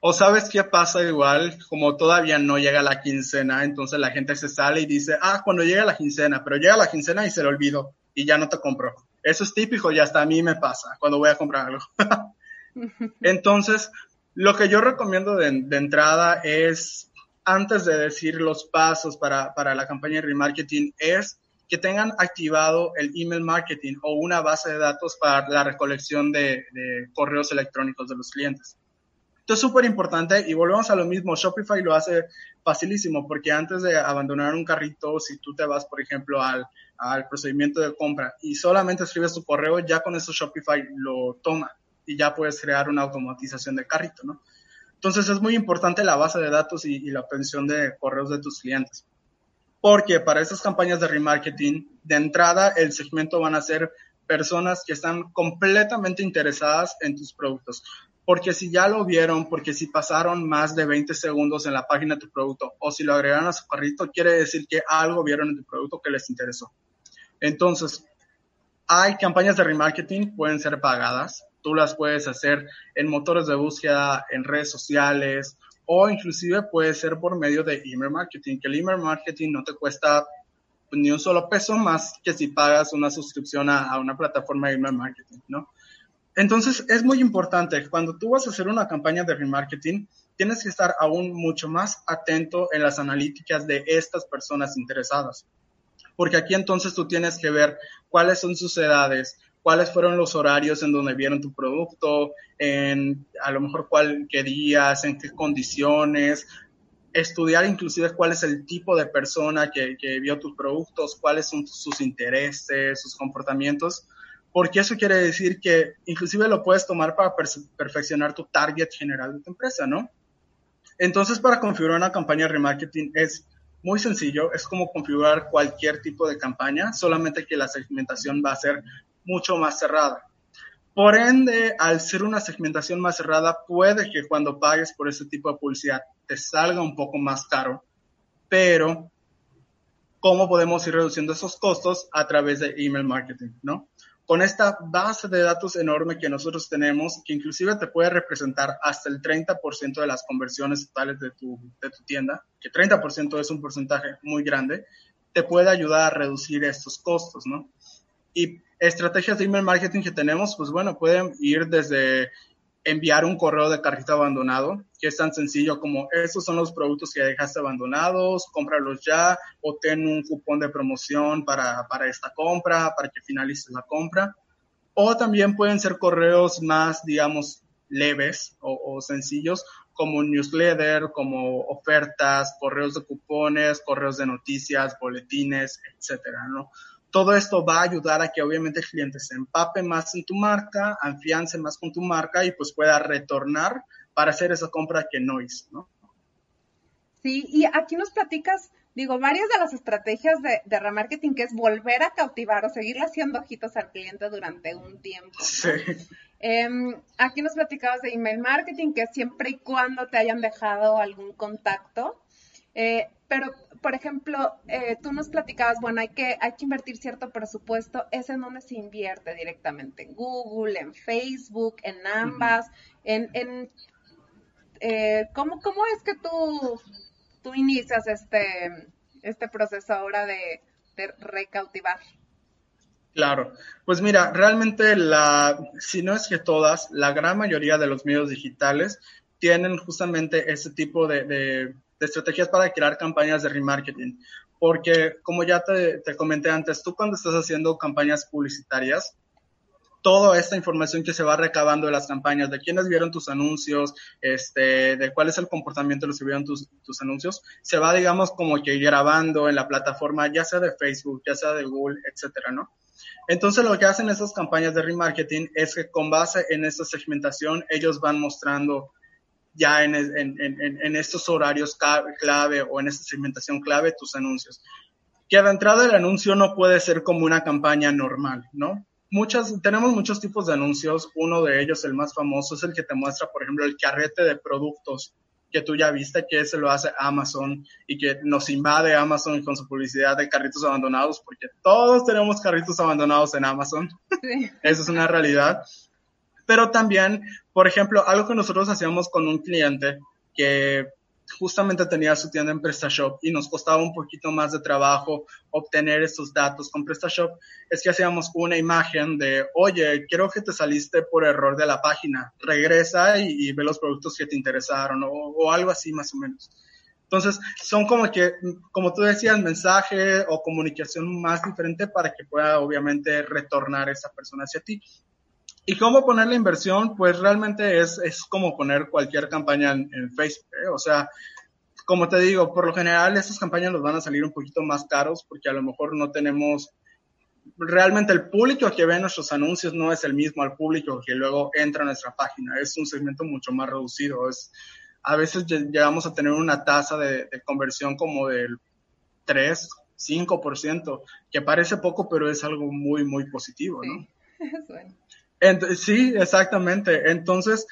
O sabes qué pasa igual, como todavía no llega la quincena, entonces la gente se sale y dice, ah, cuando llega la quincena, pero llega la quincena y se lo olvido y ya no te compro. Eso es típico y hasta a mí me pasa cuando voy a comprar algo. entonces, lo que yo recomiendo de, entrada es, antes de decir los pasos para, la campaña de remarketing, es que tengan activado el email marketing o una base de datos para la recolección de correos electrónicos de los clientes. Esto es súper importante y volvemos a lo mismo, Shopify lo hace facilísimo porque antes de abandonar un carrito, si tú te vas, por ejemplo, al, al procedimiento de compra y solamente escribes tu correo, ya con eso Shopify lo toma y ya puedes crear una automatización de carrito, ¿no? Entonces es muy importante la base de datos y, y la obtención de correos de tus clientes. Porque para esas campañas de remarketing, de entrada el segmento van a ser personas que están completamente interesadas en tus productos porque si ya lo vieron, porque si pasaron más de 20 segundos en la página de tu producto o si lo agregaron a su carrito, quiere decir que algo vieron en tu producto que les interesó. Entonces, hay campañas de remarketing, pueden ser pagadas. Tú las puedes hacer en motores de búsqueda, en redes sociales o inclusive puede ser por medio de email marketing, que el email marketing no te cuesta ni un solo peso más que si pagas una suscripción a, a una plataforma de email marketing, ¿no? Entonces, es muy importante, cuando tú vas a hacer una campaña de remarketing, tienes que estar aún mucho más atento en las analíticas de estas personas interesadas. Porque aquí entonces tú tienes que ver cuáles son sus edades, cuáles fueron los horarios en donde vieron tu producto, en a lo mejor cuál, qué días, en qué condiciones, estudiar inclusive cuál es el tipo de persona que, que vio tus productos, cuáles son sus intereses, sus comportamientos, porque eso quiere decir que inclusive lo puedes tomar para perfeccionar tu target general de tu empresa, ¿no? Entonces, para configurar una campaña de remarketing es muy sencillo, es como configurar cualquier tipo de campaña, solamente que la segmentación va a ser mucho más cerrada. Por ende, al ser una segmentación más cerrada, puede que cuando pagues por ese tipo de publicidad te salga un poco más caro, pero ¿cómo podemos ir reduciendo esos costos? A través de email marketing, ¿no? Con esta base de datos enorme que nosotros tenemos, que inclusive te puede representar hasta el 30% de las conversiones totales de tu, de tu tienda, que 30% es un porcentaje muy grande, te puede ayudar a reducir estos costos, ¿no? Y estrategias de email marketing que tenemos, pues bueno, pueden ir desde enviar un correo de carrito abandonado, que es tan sencillo como estos son los productos que dejaste abandonados, cómpralos ya o ten un cupón de promoción para, para esta compra, para que finalices la compra. O también pueden ser correos más, digamos, leves o, sencillos, como newsletter, como ofertas, correos de cupones, correos de noticias, boletines, etcétera, ¿no? Todo esto va a ayudar a que obviamente el cliente se empape más en tu marca, afiance más con tu marca y pues pueda retornar para hacer esa compra que no hizo, ¿no? Sí, y aquí nos platicas, digo, varias de las estrategias de, de remarketing, que es volver a cautivar o seguir haciendo ojitos al cliente durante un tiempo. Sí. Em, aquí nos platicabas de email marketing, que siempre y cuando te hayan dejado algún contacto. Eh, pero, por ejemplo, eh, tú nos platicabas, bueno, hay que, hay que invertir cierto presupuesto, es en donde se invierte directamente, en Google, en Facebook, en ambas, en, en eh, ¿cómo, ¿cómo es que tú tú inicias este, este proceso ahora de, recautivar? Claro, pues mira, realmente la, si no es que todas, la gran mayoría de los medios digitales tienen justamente ese tipo de, estrategias para crear campañas de remarketing. Porque como ya te, te, comenté antes, tú cuando estás haciendo campañas publicitarias, toda esta información que se va recabando de las campañas, de quiénes vieron tus anuncios, este, de cuál es el comportamiento de los que vieron tus, tus anuncios, se va, digamos, como que grabando en la plataforma, ya sea de Facebook, ya sea de Google, etcétera, ¿no? Entonces, lo que hacen esas campañas de remarketing es que con base en esta segmentación, ellos van mostrando ya en, en, en, en estos horarios clave o en esta segmentación clave tus anuncios. Que de entrada el anuncio no puede ser como una campaña normal, ¿no? muchas, tenemos muchos tipos de anuncios. Uno de ellos, el más famoso, es el que te muestra, por ejemplo, el carrete de productos que tú ya viste que se lo hace Amazon y que nos invade Amazon con su publicidad de carritos abandonados, porque todos tenemos carritos abandonados en Amazon. Sí. Eso es una realidad. Pero también, por ejemplo, algo que nosotros hacíamos con un cliente que justamente tenía su tienda en PrestaShop y nos costaba un poquito más de trabajo obtener estos datos con PrestaShop, es que hacíamos una imagen de, oye, creo que te saliste por error de la página, regresa y, ve los productos que te interesaron o, o, algo así más o menos. Entonces, son como que, como tú decías, mensaje o comunicación más diferente para que pueda obviamente retornar esa persona hacia ti. ¿Y cómo poner la inversión? Pues realmente es, es como poner cualquier campaña en, Facebook. ¿eh? O sea, como te digo, por lo general estas campañas nos van a salir un poquito más caros porque a lo mejor no tenemos realmente el público que ve nuestros anuncios no es el mismo al público que luego entra a nuestra página. Es un segmento mucho más reducido. Es, a veces llegamos a tener una tasa de, conversión como del 3, 5%, que parece poco, pero es algo muy, muy positivo, ¿no? bueno sí, exactamente. Entonces,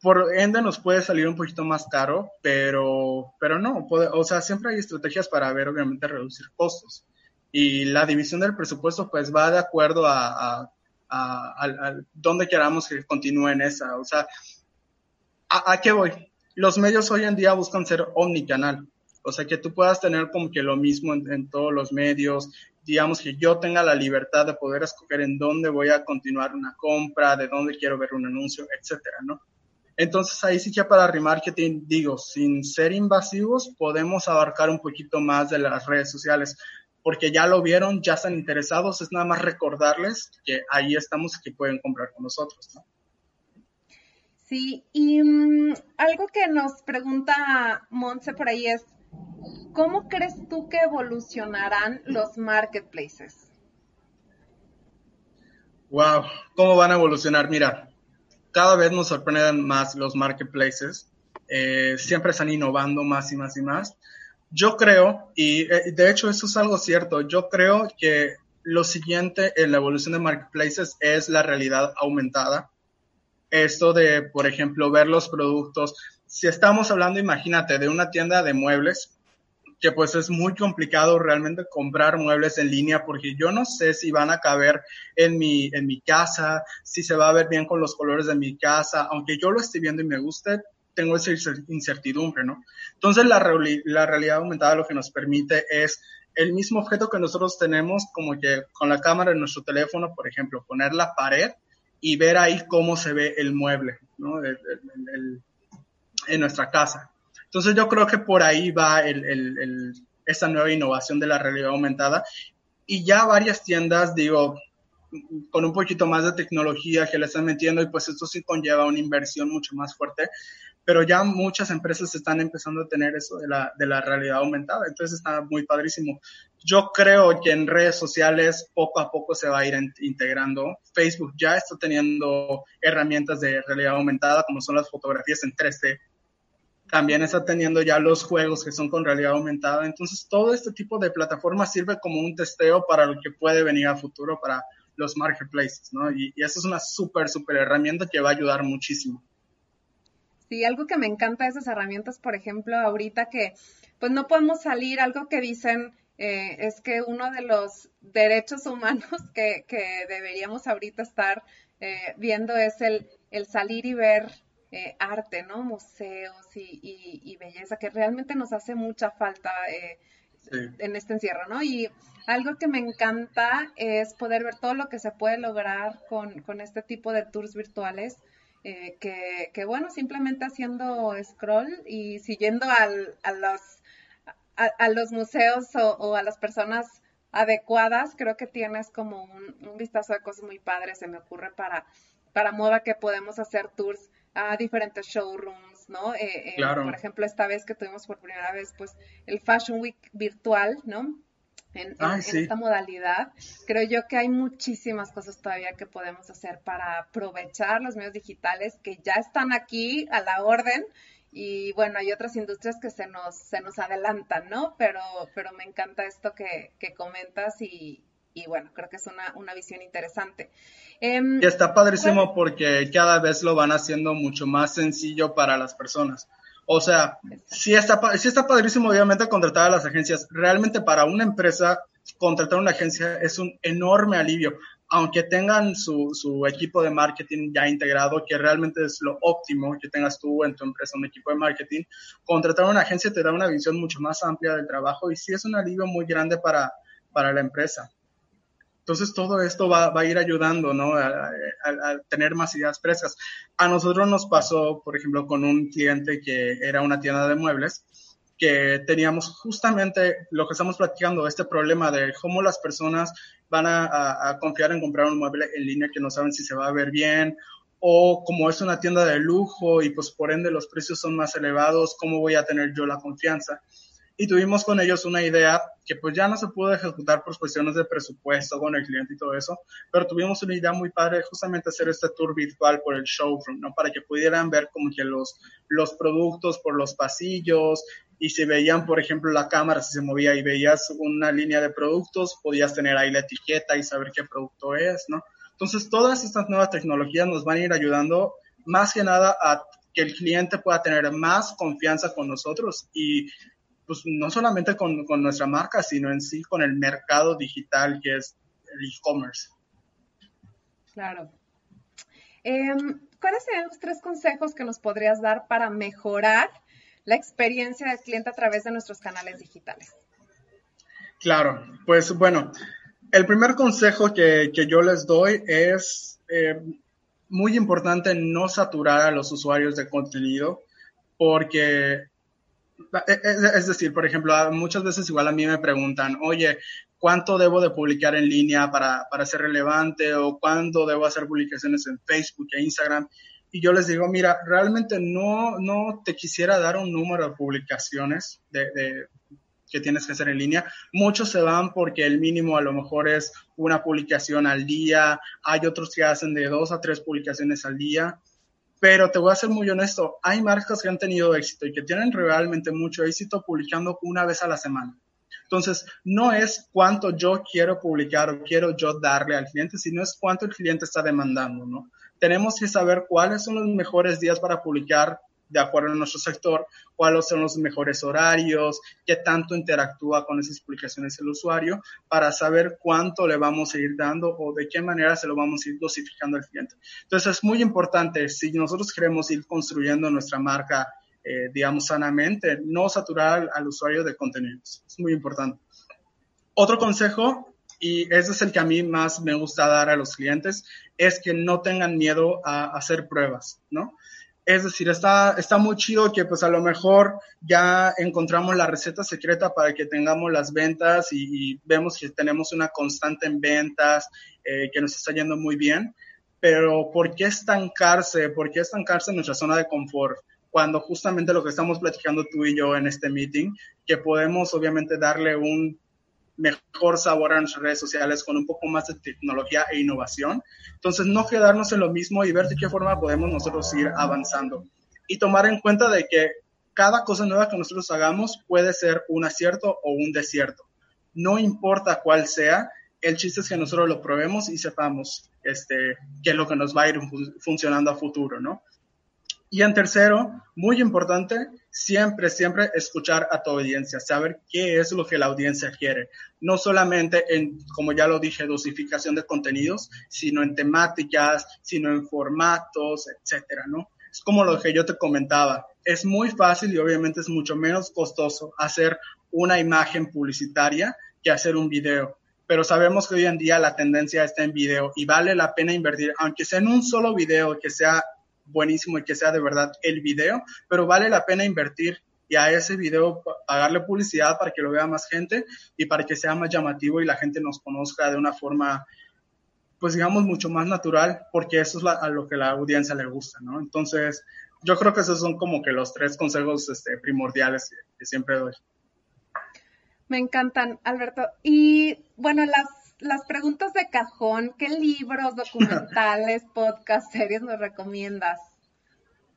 por ende nos puede salir un poquito más caro, pero, pero no, o sea, siempre hay estrategias para ver, obviamente, reducir costos. Y la división del presupuesto, pues, va de acuerdo a, a, a, dónde queramos que continúe en esa. O sea, ¿a, qué voy? Los medios hoy en día buscan ser omnicanal. O sea, que tú puedas tener como que lo mismo en, en todos los medios, digamos que yo tenga la libertad de poder escoger en dónde voy a continuar una compra, de dónde quiero ver un anuncio, etcétera, ¿no? Entonces ahí sí que para remarketing, digo, sin ser invasivos, podemos abarcar un poquito más de las redes sociales, porque ya lo vieron, ya están interesados, es nada más recordarles que ahí estamos y que pueden comprar con nosotros, ¿no? Sí, y mm, algo que nos pregunta Montse por ahí es, ¿Cómo crees tú que evolucionarán los marketplaces? Wow, ¿cómo van a evolucionar? Mira, cada vez nos sorprenden más los marketplaces. Eh, siempre están innovando más y más y más. Yo creo, y eh, de hecho eso es algo cierto, yo creo que lo siguiente en la evolución de marketplaces es la realidad aumentada. Esto de, por ejemplo, ver los productos. Si estamos hablando, imagínate, de una tienda de muebles, que pues es muy complicado realmente comprar muebles en línea porque yo no sé si van a caber en mi, en mi casa, si se va a ver bien con los colores de mi casa, aunque yo lo esté viendo y me guste, tengo esa incertidumbre, ¿no? Entonces la, realidad aumentada lo que nos permite es el mismo objeto que nosotros tenemos, como que con la cámara de nuestro teléfono, por ejemplo, poner la pared y ver ahí cómo se ve el mueble, ¿no? En nuestra casa. Entonces yo creo que por ahí va el, el, esta nueva innovación de la realidad aumentada. Y ya varias tiendas, digo, con un poquito más de tecnología que le están metiendo y pues esto sí conlleva una inversión mucho más fuerte, pero ya muchas empresas están empezando a tener eso de la, de la realidad aumentada, entonces está muy padrísimo. Yo creo que en redes sociales poco a poco se va a ir integrando. Facebook ya está teniendo herramientas de realidad aumentada, como son las fotografías en 3D. También está teniendo ya los juegos que son con realidad aumentada. Entonces, todo este tipo de plataformas sirve como un testeo para lo que puede venir a futuro para los marketplaces, ¿no? Y, y eso es una súper, súper herramienta que va a ayudar muchísimo. Sí, algo que me encanta de esas herramientas, por ejemplo, ahorita que pues no podemos salir, algo que dicen eh, es que uno de los derechos humanos que, que deberíamos ahorita estar eh, viendo es el, el, salir y ver eh, arte, ¿no? Museos y, y, belleza, que realmente nos hace mucha falta en este encierro, ¿no? Y algo que me encanta es poder ver todo lo que se puede lograr con, con este tipo de tours virtuales eh, que, bueno, simplemente haciendo scroll y siguiendo al, a, los, a, los museos o, a las personas adecuadas, creo que tienes como un, vistazo de cosas muy padres, se me ocurre para, para moda que podemos hacer tours a diferentes showrooms, ¿no? Eh, eh, por ejemplo, esta vez que tuvimos por primera vez, pues, el Fashion Week virtual, ¿no? En, esta modalidad. Creo yo que hay muchísimas cosas todavía que podemos hacer para aprovechar los medios digitales que ya están aquí a la orden. Y bueno, hay otras industrias que se nos, se nos adelantan, ¿no? Pero, pero me encanta esto que, que comentas y, y bueno, creo que es una, una visión interesante. Em, y está padrísimo porque cada vez lo van haciendo mucho más sencillo para las personas. O sea, sí está, sí está padrísimo, obviamente, contratar a las agencias. Realmente para una empresa, contratar una agencia es un enorme alivio. Aunque tengan su, su equipo de marketing ya integrado, que realmente es lo óptimo que tengas tú en tu empresa un equipo de marketing, contratar una agencia te da una visión mucho más amplia del trabajo y sí es un alivio muy grande para, para la empresa. Entonces todo esto va, a ir ayudando, ¿no? A, tener más ideas frescas. A nosotros nos pasó, por ejemplo, con un cliente que era una tienda de muebles, que teníamos justamente lo que estamos platicando, este problema de cómo las personas van a, a, confiar en comprar un mueble en línea que no saben si se va a ver bien, o como es una tienda de lujo y pues por ende los precios son más elevados, ¿cómo voy a tener yo la confianza? Y tuvimos con ellos una idea que pues ya no se pudo ejecutar por cuestiones de presupuesto con el cliente y todo eso, pero tuvimos una idea muy padre justamente hacer este tour virtual por el showroom, ¿no? Para que pudieran ver como que los, los productos por los pasillos y si veían, por ejemplo, la cámara, si se movía y veías una línea de productos, podías tener ahí la etiqueta y saber qué producto es, ¿no? Entonces, todas estas nuevas tecnologías nos van a ir ayudando más que nada a que el cliente pueda tener más confianza con nosotros y pues no solamente con, con, nuestra marca, sino en sí con el mercado digital que es el e-commerce. Claro. Em, ¿Cuáles serían los tres consejos que nos podrías dar para mejorar la experiencia del cliente a través de nuestros canales digitales? Claro, pues bueno, el primer consejo que, que yo les doy es eh, muy importante no saturar a los usuarios de contenido porque es decir, por ejemplo, muchas veces igual a mí me preguntan, oye, ¿cuánto debo de publicar en línea para, para ser relevante? ¿O cuándo debo hacer publicaciones en Facebook e Instagram? Y yo les digo, mira, realmente no, no te quisiera dar un número de publicaciones de, de, que tienes que hacer en línea. Muchos se van porque el mínimo a lo mejor es una publicación al día. Hay otros que hacen de dos a tres publicaciones al día. Pero te voy a ser muy honesto, hay marcas que han tenido éxito y que tienen realmente mucho éxito publicando una vez a la semana. Entonces, no es cuánto yo quiero publicar o quiero yo darle al cliente, sino es cuánto el cliente está demandando, ¿no? Tenemos que saber cuáles son los mejores días para publicar de acuerdo a nuestro sector, cuáles son los mejores horarios, qué tanto interactúa con esas publicaciones el usuario, para saber cuánto le vamos a ir dando o de qué manera se lo vamos a ir dosificando al cliente. Entonces es muy importante, si nosotros queremos ir construyendo nuestra marca, eh, digamos, sanamente, no saturar al, usuario de contenidos. Es muy importante. Otro consejo y ese es el que a mí más me gusta dar a los clientes, es que no tengan miedo a hacer pruebas, ¿no? Es decir, está, está muy chido que pues a lo mejor ya encontramos la receta secreta para que tengamos las ventas y, vemos que tenemos una constante en ventas, eh, que nos está yendo muy bien. Pero ¿por qué estancarse? ¿Por qué estancarse en nuestra zona de confort? Cuando justamente lo que estamos platicando tú y yo en este meeting, que podemos obviamente darle un mejor sabor a nuestras redes sociales con un poco más de tecnología e innovación. Entonces, no quedarnos en lo mismo y ver de qué forma podemos nosotros ir avanzando. Y tomar en cuenta de que cada cosa nueva que nosotros hagamos puede ser un acierto o un desierto. No importa cuál sea, el chiste es que nosotros lo probemos y sepamos este, qué es lo que nos va a ir funcionando a futuro, ¿no? Y en tercero, muy importante, siempre, siempre escuchar a tu audiencia, saber qué es lo que la audiencia quiere. No solamente en, como ya lo dije, dosificación de contenidos, sino en temáticas, sino en formatos, etcétera, ¿no? Es como lo que yo te comentaba. Es muy fácil y obviamente es mucho menos costoso hacer una imagen publicitaria que hacer un video. Pero sabemos que hoy en día la tendencia está en video y vale la pena invertir, aunque sea en un solo video que sea buenísimo y que sea de verdad el video, pero vale la pena invertir y a ese video pagarle publicidad para que lo vea más gente y para que sea más llamativo y la gente nos conozca de una forma, pues digamos, mucho más natural, porque eso es a lo que la audiencia le gusta, ¿no? Entonces, yo creo que esos son como que los tres consejos este, primordiales que siempre doy. Me encantan, Alberto. Y bueno, las las preguntas de cajón, ¿qué libros, documentales, podcasts, series nos recomiendas?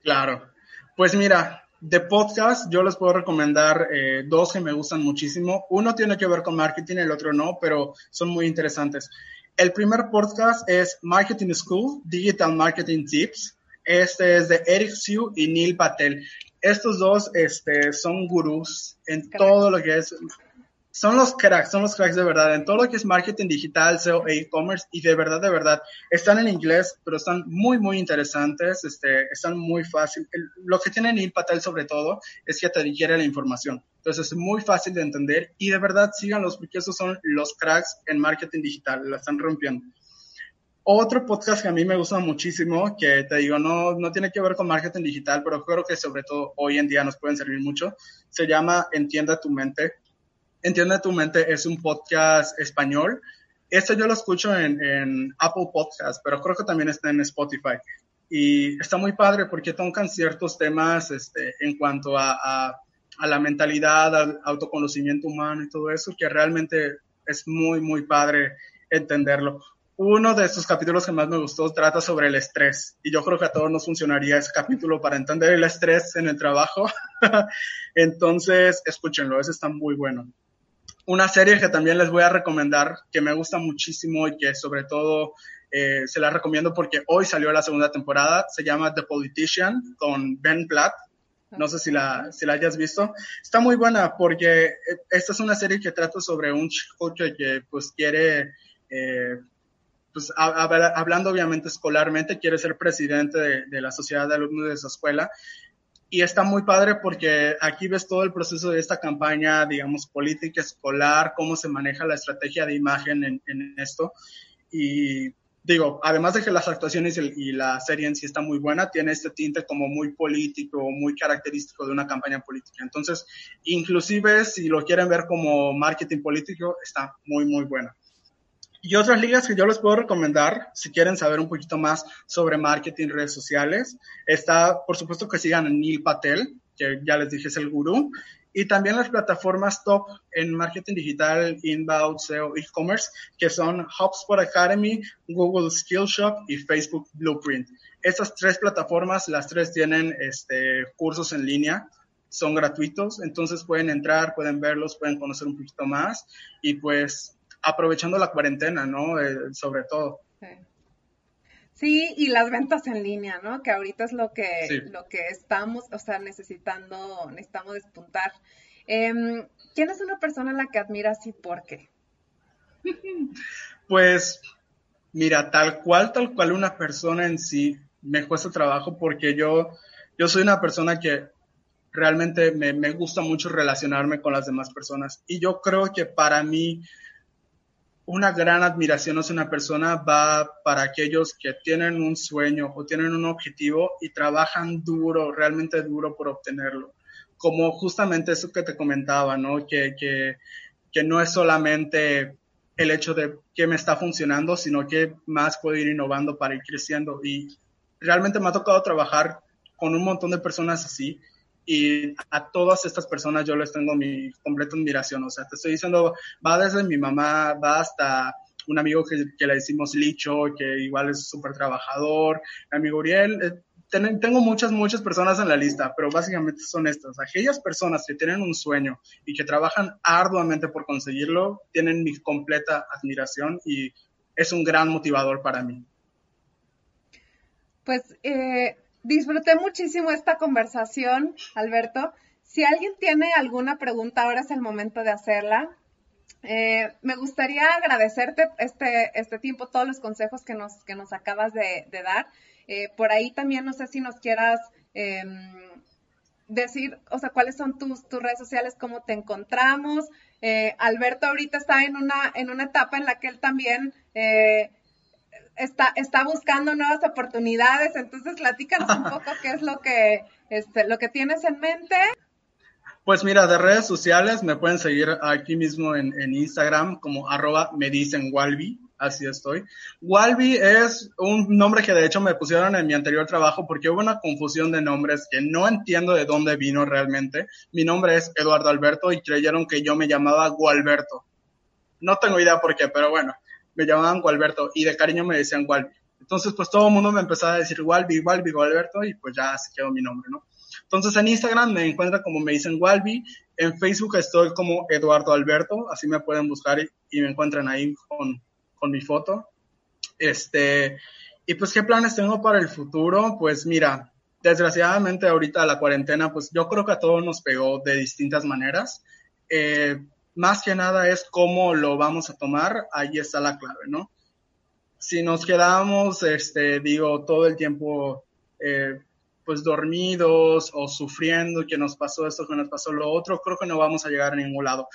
Claro, pues mira, de podcast yo les puedo recomendar eh, dos que me gustan muchísimo. Uno tiene que ver con marketing, el otro no, pero son muy interesantes. El primer podcast es Marketing School, Digital Marketing Tips. Este es de Eric Siu y Neil Patel. Estos dos este, son gurús en todo lo que es son los cracks, son los cracks de verdad en todo lo que es marketing digital, SEO e e-commerce y de verdad, de verdad, están en inglés, pero están muy, muy interesantes, este, están muy fácil. lo que tiene Neil Patel sobre todo es que te digiere la información. Entonces es muy fácil de entender y de verdad síganlos porque esos son los cracks en marketing digital, la están rompiendo. Otro podcast que a mí me gusta muchísimo, que te digo, no, no tiene que ver con marketing digital, pero creo que sobre todo hoy en día nos pueden servir mucho, se llama Entienda tu mente Entiende tu mente es un podcast español. Este yo lo escucho en, Apple Podcast, pero creo que también está en Spotify. Y está muy padre porque tocan ciertos temas este, en cuanto a, la mentalidad, al autoconocimiento humano y todo eso, que realmente es muy, muy padre entenderlo. Uno de estos capítulos que más me gustó trata sobre el estrés y yo creo que a todos nos funcionaría ese capítulo para entender el estrés en el trabajo. Entonces, escúchenlo, ese está muy bueno. Una serie que también les voy a recomendar, que me gusta muchísimo y que sobre todo eh, se la recomiendo porque hoy salió la segunda temporada, se llama The Politician con Ben Platt. No sé si la, si la hayas visto. Está muy buena porque eh, esta es una serie que trata sobre un chico que, pues quiere, eh, pues hablando obviamente escolarmente, quiere ser presidente de, de la sociedad de alumnos de su escuela y está muy padre porque aquí ves todo el proceso de esta campaña, digamos, política escolar, cómo se maneja la estrategia de imagen en, esto. Y digo, además de que las actuaciones y la serie en sí está muy buena, tiene este tinte como muy político, muy característico de una campaña política. Entonces, inclusive si lo quieren ver como marketing político, está muy, muy buena. Y otras ligas que yo les puedo recomendar, si quieren saber un poquito más sobre marketing, redes sociales, está, por supuesto, que sigan a Neil Patel, que ya les dije es el gurú, y también las plataformas top en marketing digital, inbound, SEO, e-commerce, que son HubSpot Academy, Google Skillshop y Facebook Blueprint. Estas tres plataformas, las tres tienen este, cursos en línea, son gratuitos, entonces pueden entrar, pueden verlos, pueden conocer un poquito más y pues aprovechando la cuarentena, ¿no? Eh, sobre todo. Sí. y las ventas en línea, ¿no? Que ahorita es lo que, lo que estamos, o sea, necesitando, necesitamos despuntar. Em, ¿Quién es una persona a la que admiras y por qué? Pues, mira, tal cual, tal cual una persona en sí me cuesta trabajo porque yo, yo soy una persona que realmente me, me gusta mucho relacionarme con las demás personas y yo creo que para mí una gran admiración hacia una persona va para aquellos que tienen un sueño o tienen un objetivo y trabajan duro, realmente duro por obtenerlo. Como justamente eso que te comentaba, ¿no? Que, que, que no es solamente el hecho de que me está funcionando, sino que más puedo ir innovando para ir creciendo. Y realmente me ha tocado trabajar con un montón de personas así y a todas estas personas yo les tengo mi completa admiración. O sea, te estoy diciendo, va desde mi mamá, va hasta un amigo que, le decimos Licho, que igual es súper trabajador, mi amigo Uriel. Eh, tengo muchas, muchas personas en la lista, pero básicamente son estas. Aquellas personas que tienen un sueño y que trabajan arduamente por conseguirlo, tienen mi completa admiración y es un gran motivador para mí. Pues eh, disfruté muchísimo esta conversación, Alberto. Si alguien tiene alguna pregunta, ahora es el momento de hacerla. Eh, me gustaría agradecerte este, este tiempo, todos los consejos que nos, que nos acabas de, dar. Eh, por ahí también no sé si nos quieras em, decir, o sea, cuáles son tus, tus redes sociales, cómo te encontramos. Eh, Alberto ahorita está en una, en una etapa en la que él también está, está buscando nuevas oportunidades. Entonces, platícanos un poco qué es lo que, este, lo que tienes en mente. Pues mira, de redes sociales me pueden seguir aquí mismo en, Instagram como arroba me dicen Walby, así estoy. Walby es un nombre que de hecho me pusieron en mi anterior trabajo porque hubo una confusión de nombres que no entiendo de dónde vino realmente. Mi nombre es Eduardo Alberto y creyeron que yo me llamaba Gualberto. No tengo idea por qué, pero bueno me llamaban Gualberto y de cariño me decían Gualbi. Entonces, pues todo el mundo me empezaba a decir Gualbi, Gualbi, Gualberto y pues ya se quedó mi nombre, ¿no? Entonces en Instagram me encuentran como me dicen Gualbi, en Facebook estoy como Eduardo Alberto, así me pueden buscar y, me encuentran ahí con, con mi foto. Este, y pues, ¿qué planes tengo para el futuro? Pues mira, desgraciadamente ahorita la cuarentena, pues yo creo que a todos nos pegó de distintas maneras. Eh, más que nada es cómo lo vamos a tomar, ahí está la clave, ¿no? Si nos quedamos, este, digo, todo el tiempo, eh, pues dormidos o sufriendo que nos pasó esto, que nos pasó lo otro, creo que no vamos a llegar a ningún lado.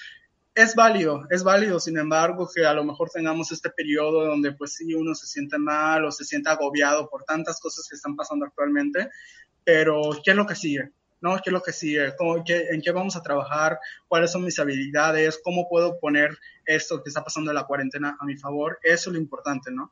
Es válido, es válido, sin embargo, que a lo mejor tengamos este periodo donde pues sí uno se siente mal o se siente agobiado por tantas cosas que están pasando actualmente, pero ¿qué es lo que sigue? ¿No? ¿Qué es lo que sigue? ¿En qué vamos a trabajar? ¿Cuáles son mis habilidades? ¿Cómo puedo poner esto que está pasando en la cuarentena a mi favor? Eso es lo importante, ¿no?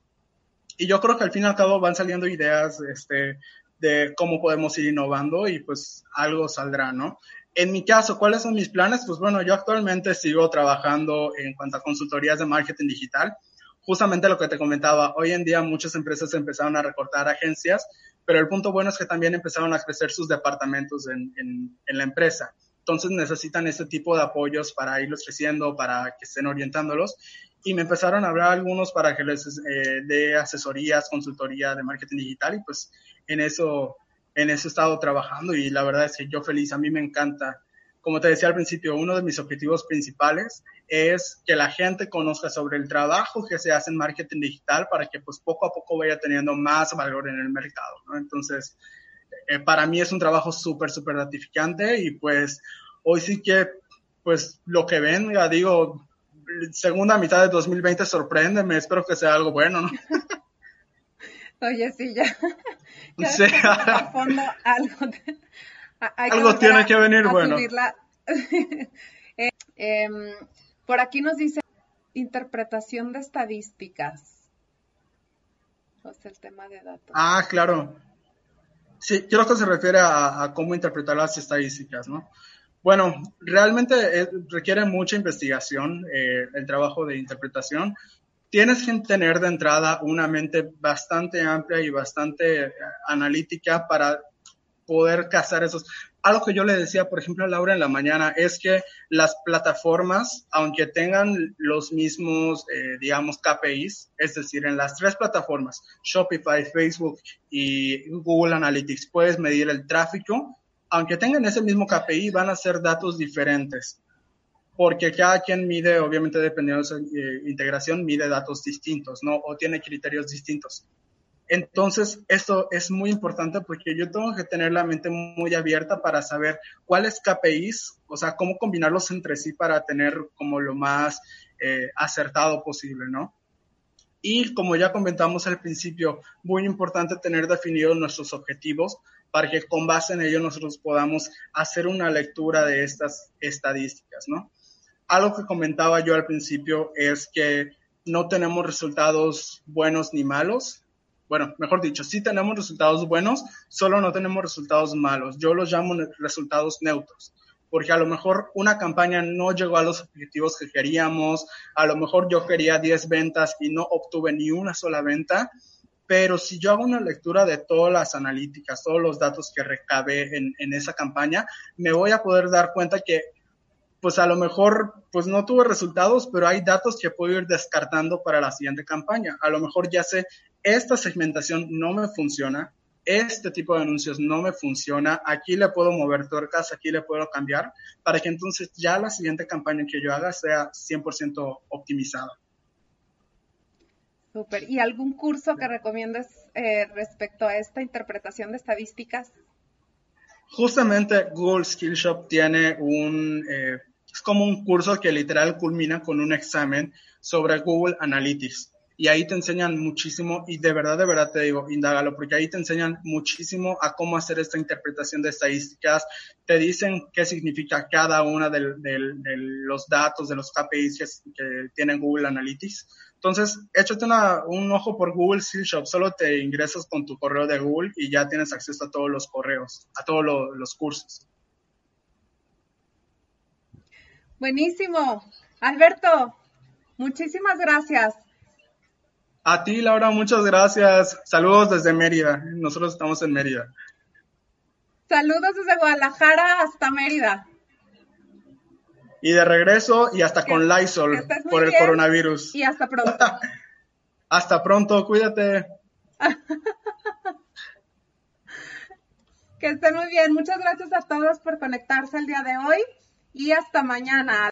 Y yo creo que al fin y al cabo van saliendo ideas este, de cómo podemos ir innovando y pues algo saldrá, ¿no? En mi caso, ¿cuáles son mis planes? Pues bueno, yo actualmente sigo trabajando en cuanto a consultorías de marketing digital. Justamente lo que te comentaba, hoy en día muchas empresas empezaron a recortar agencias pero el punto bueno es que también empezaron a crecer sus departamentos en, en, la empresa. Entonces necesitan este tipo de apoyos para irlos creciendo, para que estén orientándolos. Y me empezaron a hablar algunos para que les eh, dé asesorías, consultoría de marketing digital y pues en eso, en eso he estado trabajando y la verdad es que yo feliz, a mí me encanta como te decía al principio, uno de mis objetivos principales es que la gente conozca sobre el trabajo que se hace en marketing digital para que pues poco a poco vaya teniendo más valor en el mercado, ¿no? Entonces, eh, para mí es un trabajo súper, súper gratificante y pues hoy sí que pues lo que venga, digo, segunda mitad de 2020 sorpréndeme, espero que sea algo bueno, ¿no? Oye, sí, ya. Sí. algo. Algo tiene que venir bueno. Eh, em, por aquí nos dice interpretación de estadísticas. O sea, el tema de datos. Ah, claro. Sí, creo que se refiere a, cómo interpretar las estadísticas, ¿no? Bueno, realmente eh, requiere mucha investigación eh, el trabajo de interpretación. Tienes que tener de entrada una mente bastante amplia y bastante analítica para poder cazar esos. Algo que yo le decía, por ejemplo, a Laura en la mañana es que las plataformas, aunque tengan los mismos, eh, digamos, KPIs, es decir, en las tres plataformas, Shopify, Facebook y Google Analytics, puedes medir el tráfico, aunque tengan ese mismo KPI, van a ser datos diferentes porque cada quien mide, obviamente dependiendo de su eh, integración, mide datos distintos, ¿no? O tiene criterios distintos. Entonces, esto es muy importante porque yo tengo que tener la mente muy abierta para saber cuáles KPIs, o sea, cómo combinarlos entre sí para tener como lo más eh, acertado posible, ¿no? Y como ya comentamos al principio, muy importante tener definidos nuestros objetivos para que con base en ello nosotros podamos hacer una lectura de estas estadísticas, ¿no? Algo que comentaba yo al principio es que no tenemos resultados buenos ni malos. Bueno, mejor dicho, sí tenemos resultados buenos, solo no tenemos resultados malos. Yo los llamo resultados neutros porque a lo mejor una campaña no llegó a los objetivos que queríamos, a lo mejor yo quería 10 ventas y no obtuve ni una sola venta, pero si yo hago una lectura de todas las analíticas, todos los datos que recabé en, en esa campaña, me voy a poder dar cuenta que pues a lo mejor pues no tuve resultados, pero hay datos que puedo ir descartando para la siguiente campaña. A lo mejor ya sé, esta segmentación no me funciona, este tipo de anuncios no me funciona, aquí le puedo mover tuercas, aquí le puedo cambiar, para que entonces ya la siguiente campaña que yo haga sea 100% optimizada. Súper. ¿Y algún curso que recomiendes eh, respecto a esta interpretación de estadísticas? Justamente Google Skillshop tiene un, eh, es como un curso que literal culmina con un examen sobre Google Analytics y ahí te enseñan muchísimo y de verdad, de verdad te digo, indágalo, porque ahí te enseñan muchísimo a cómo hacer esta interpretación de estadísticas, te dicen qué significa cada una de, los datos, de los KPIs que, tiene Google Analytics. Entonces, échate un ojo por Google Seal Shop, solo te ingresas con tu correo de Google y ya tienes acceso a todos los correos, a todos los cursos. Buenísimo. Alberto, muchísimas gracias. A ti, Laura, muchas gracias. Saludos desde Mérida. Nosotros estamos en Mérida. Saludos desde Guadalajara hasta Mérida. Y de regreso y hasta con Lysol por el coronavirus. Y hasta pronto. hasta pronto, cuídate. que estén muy bien. Muchas gracias a todos por conectarse el día de hoy y hasta mañana.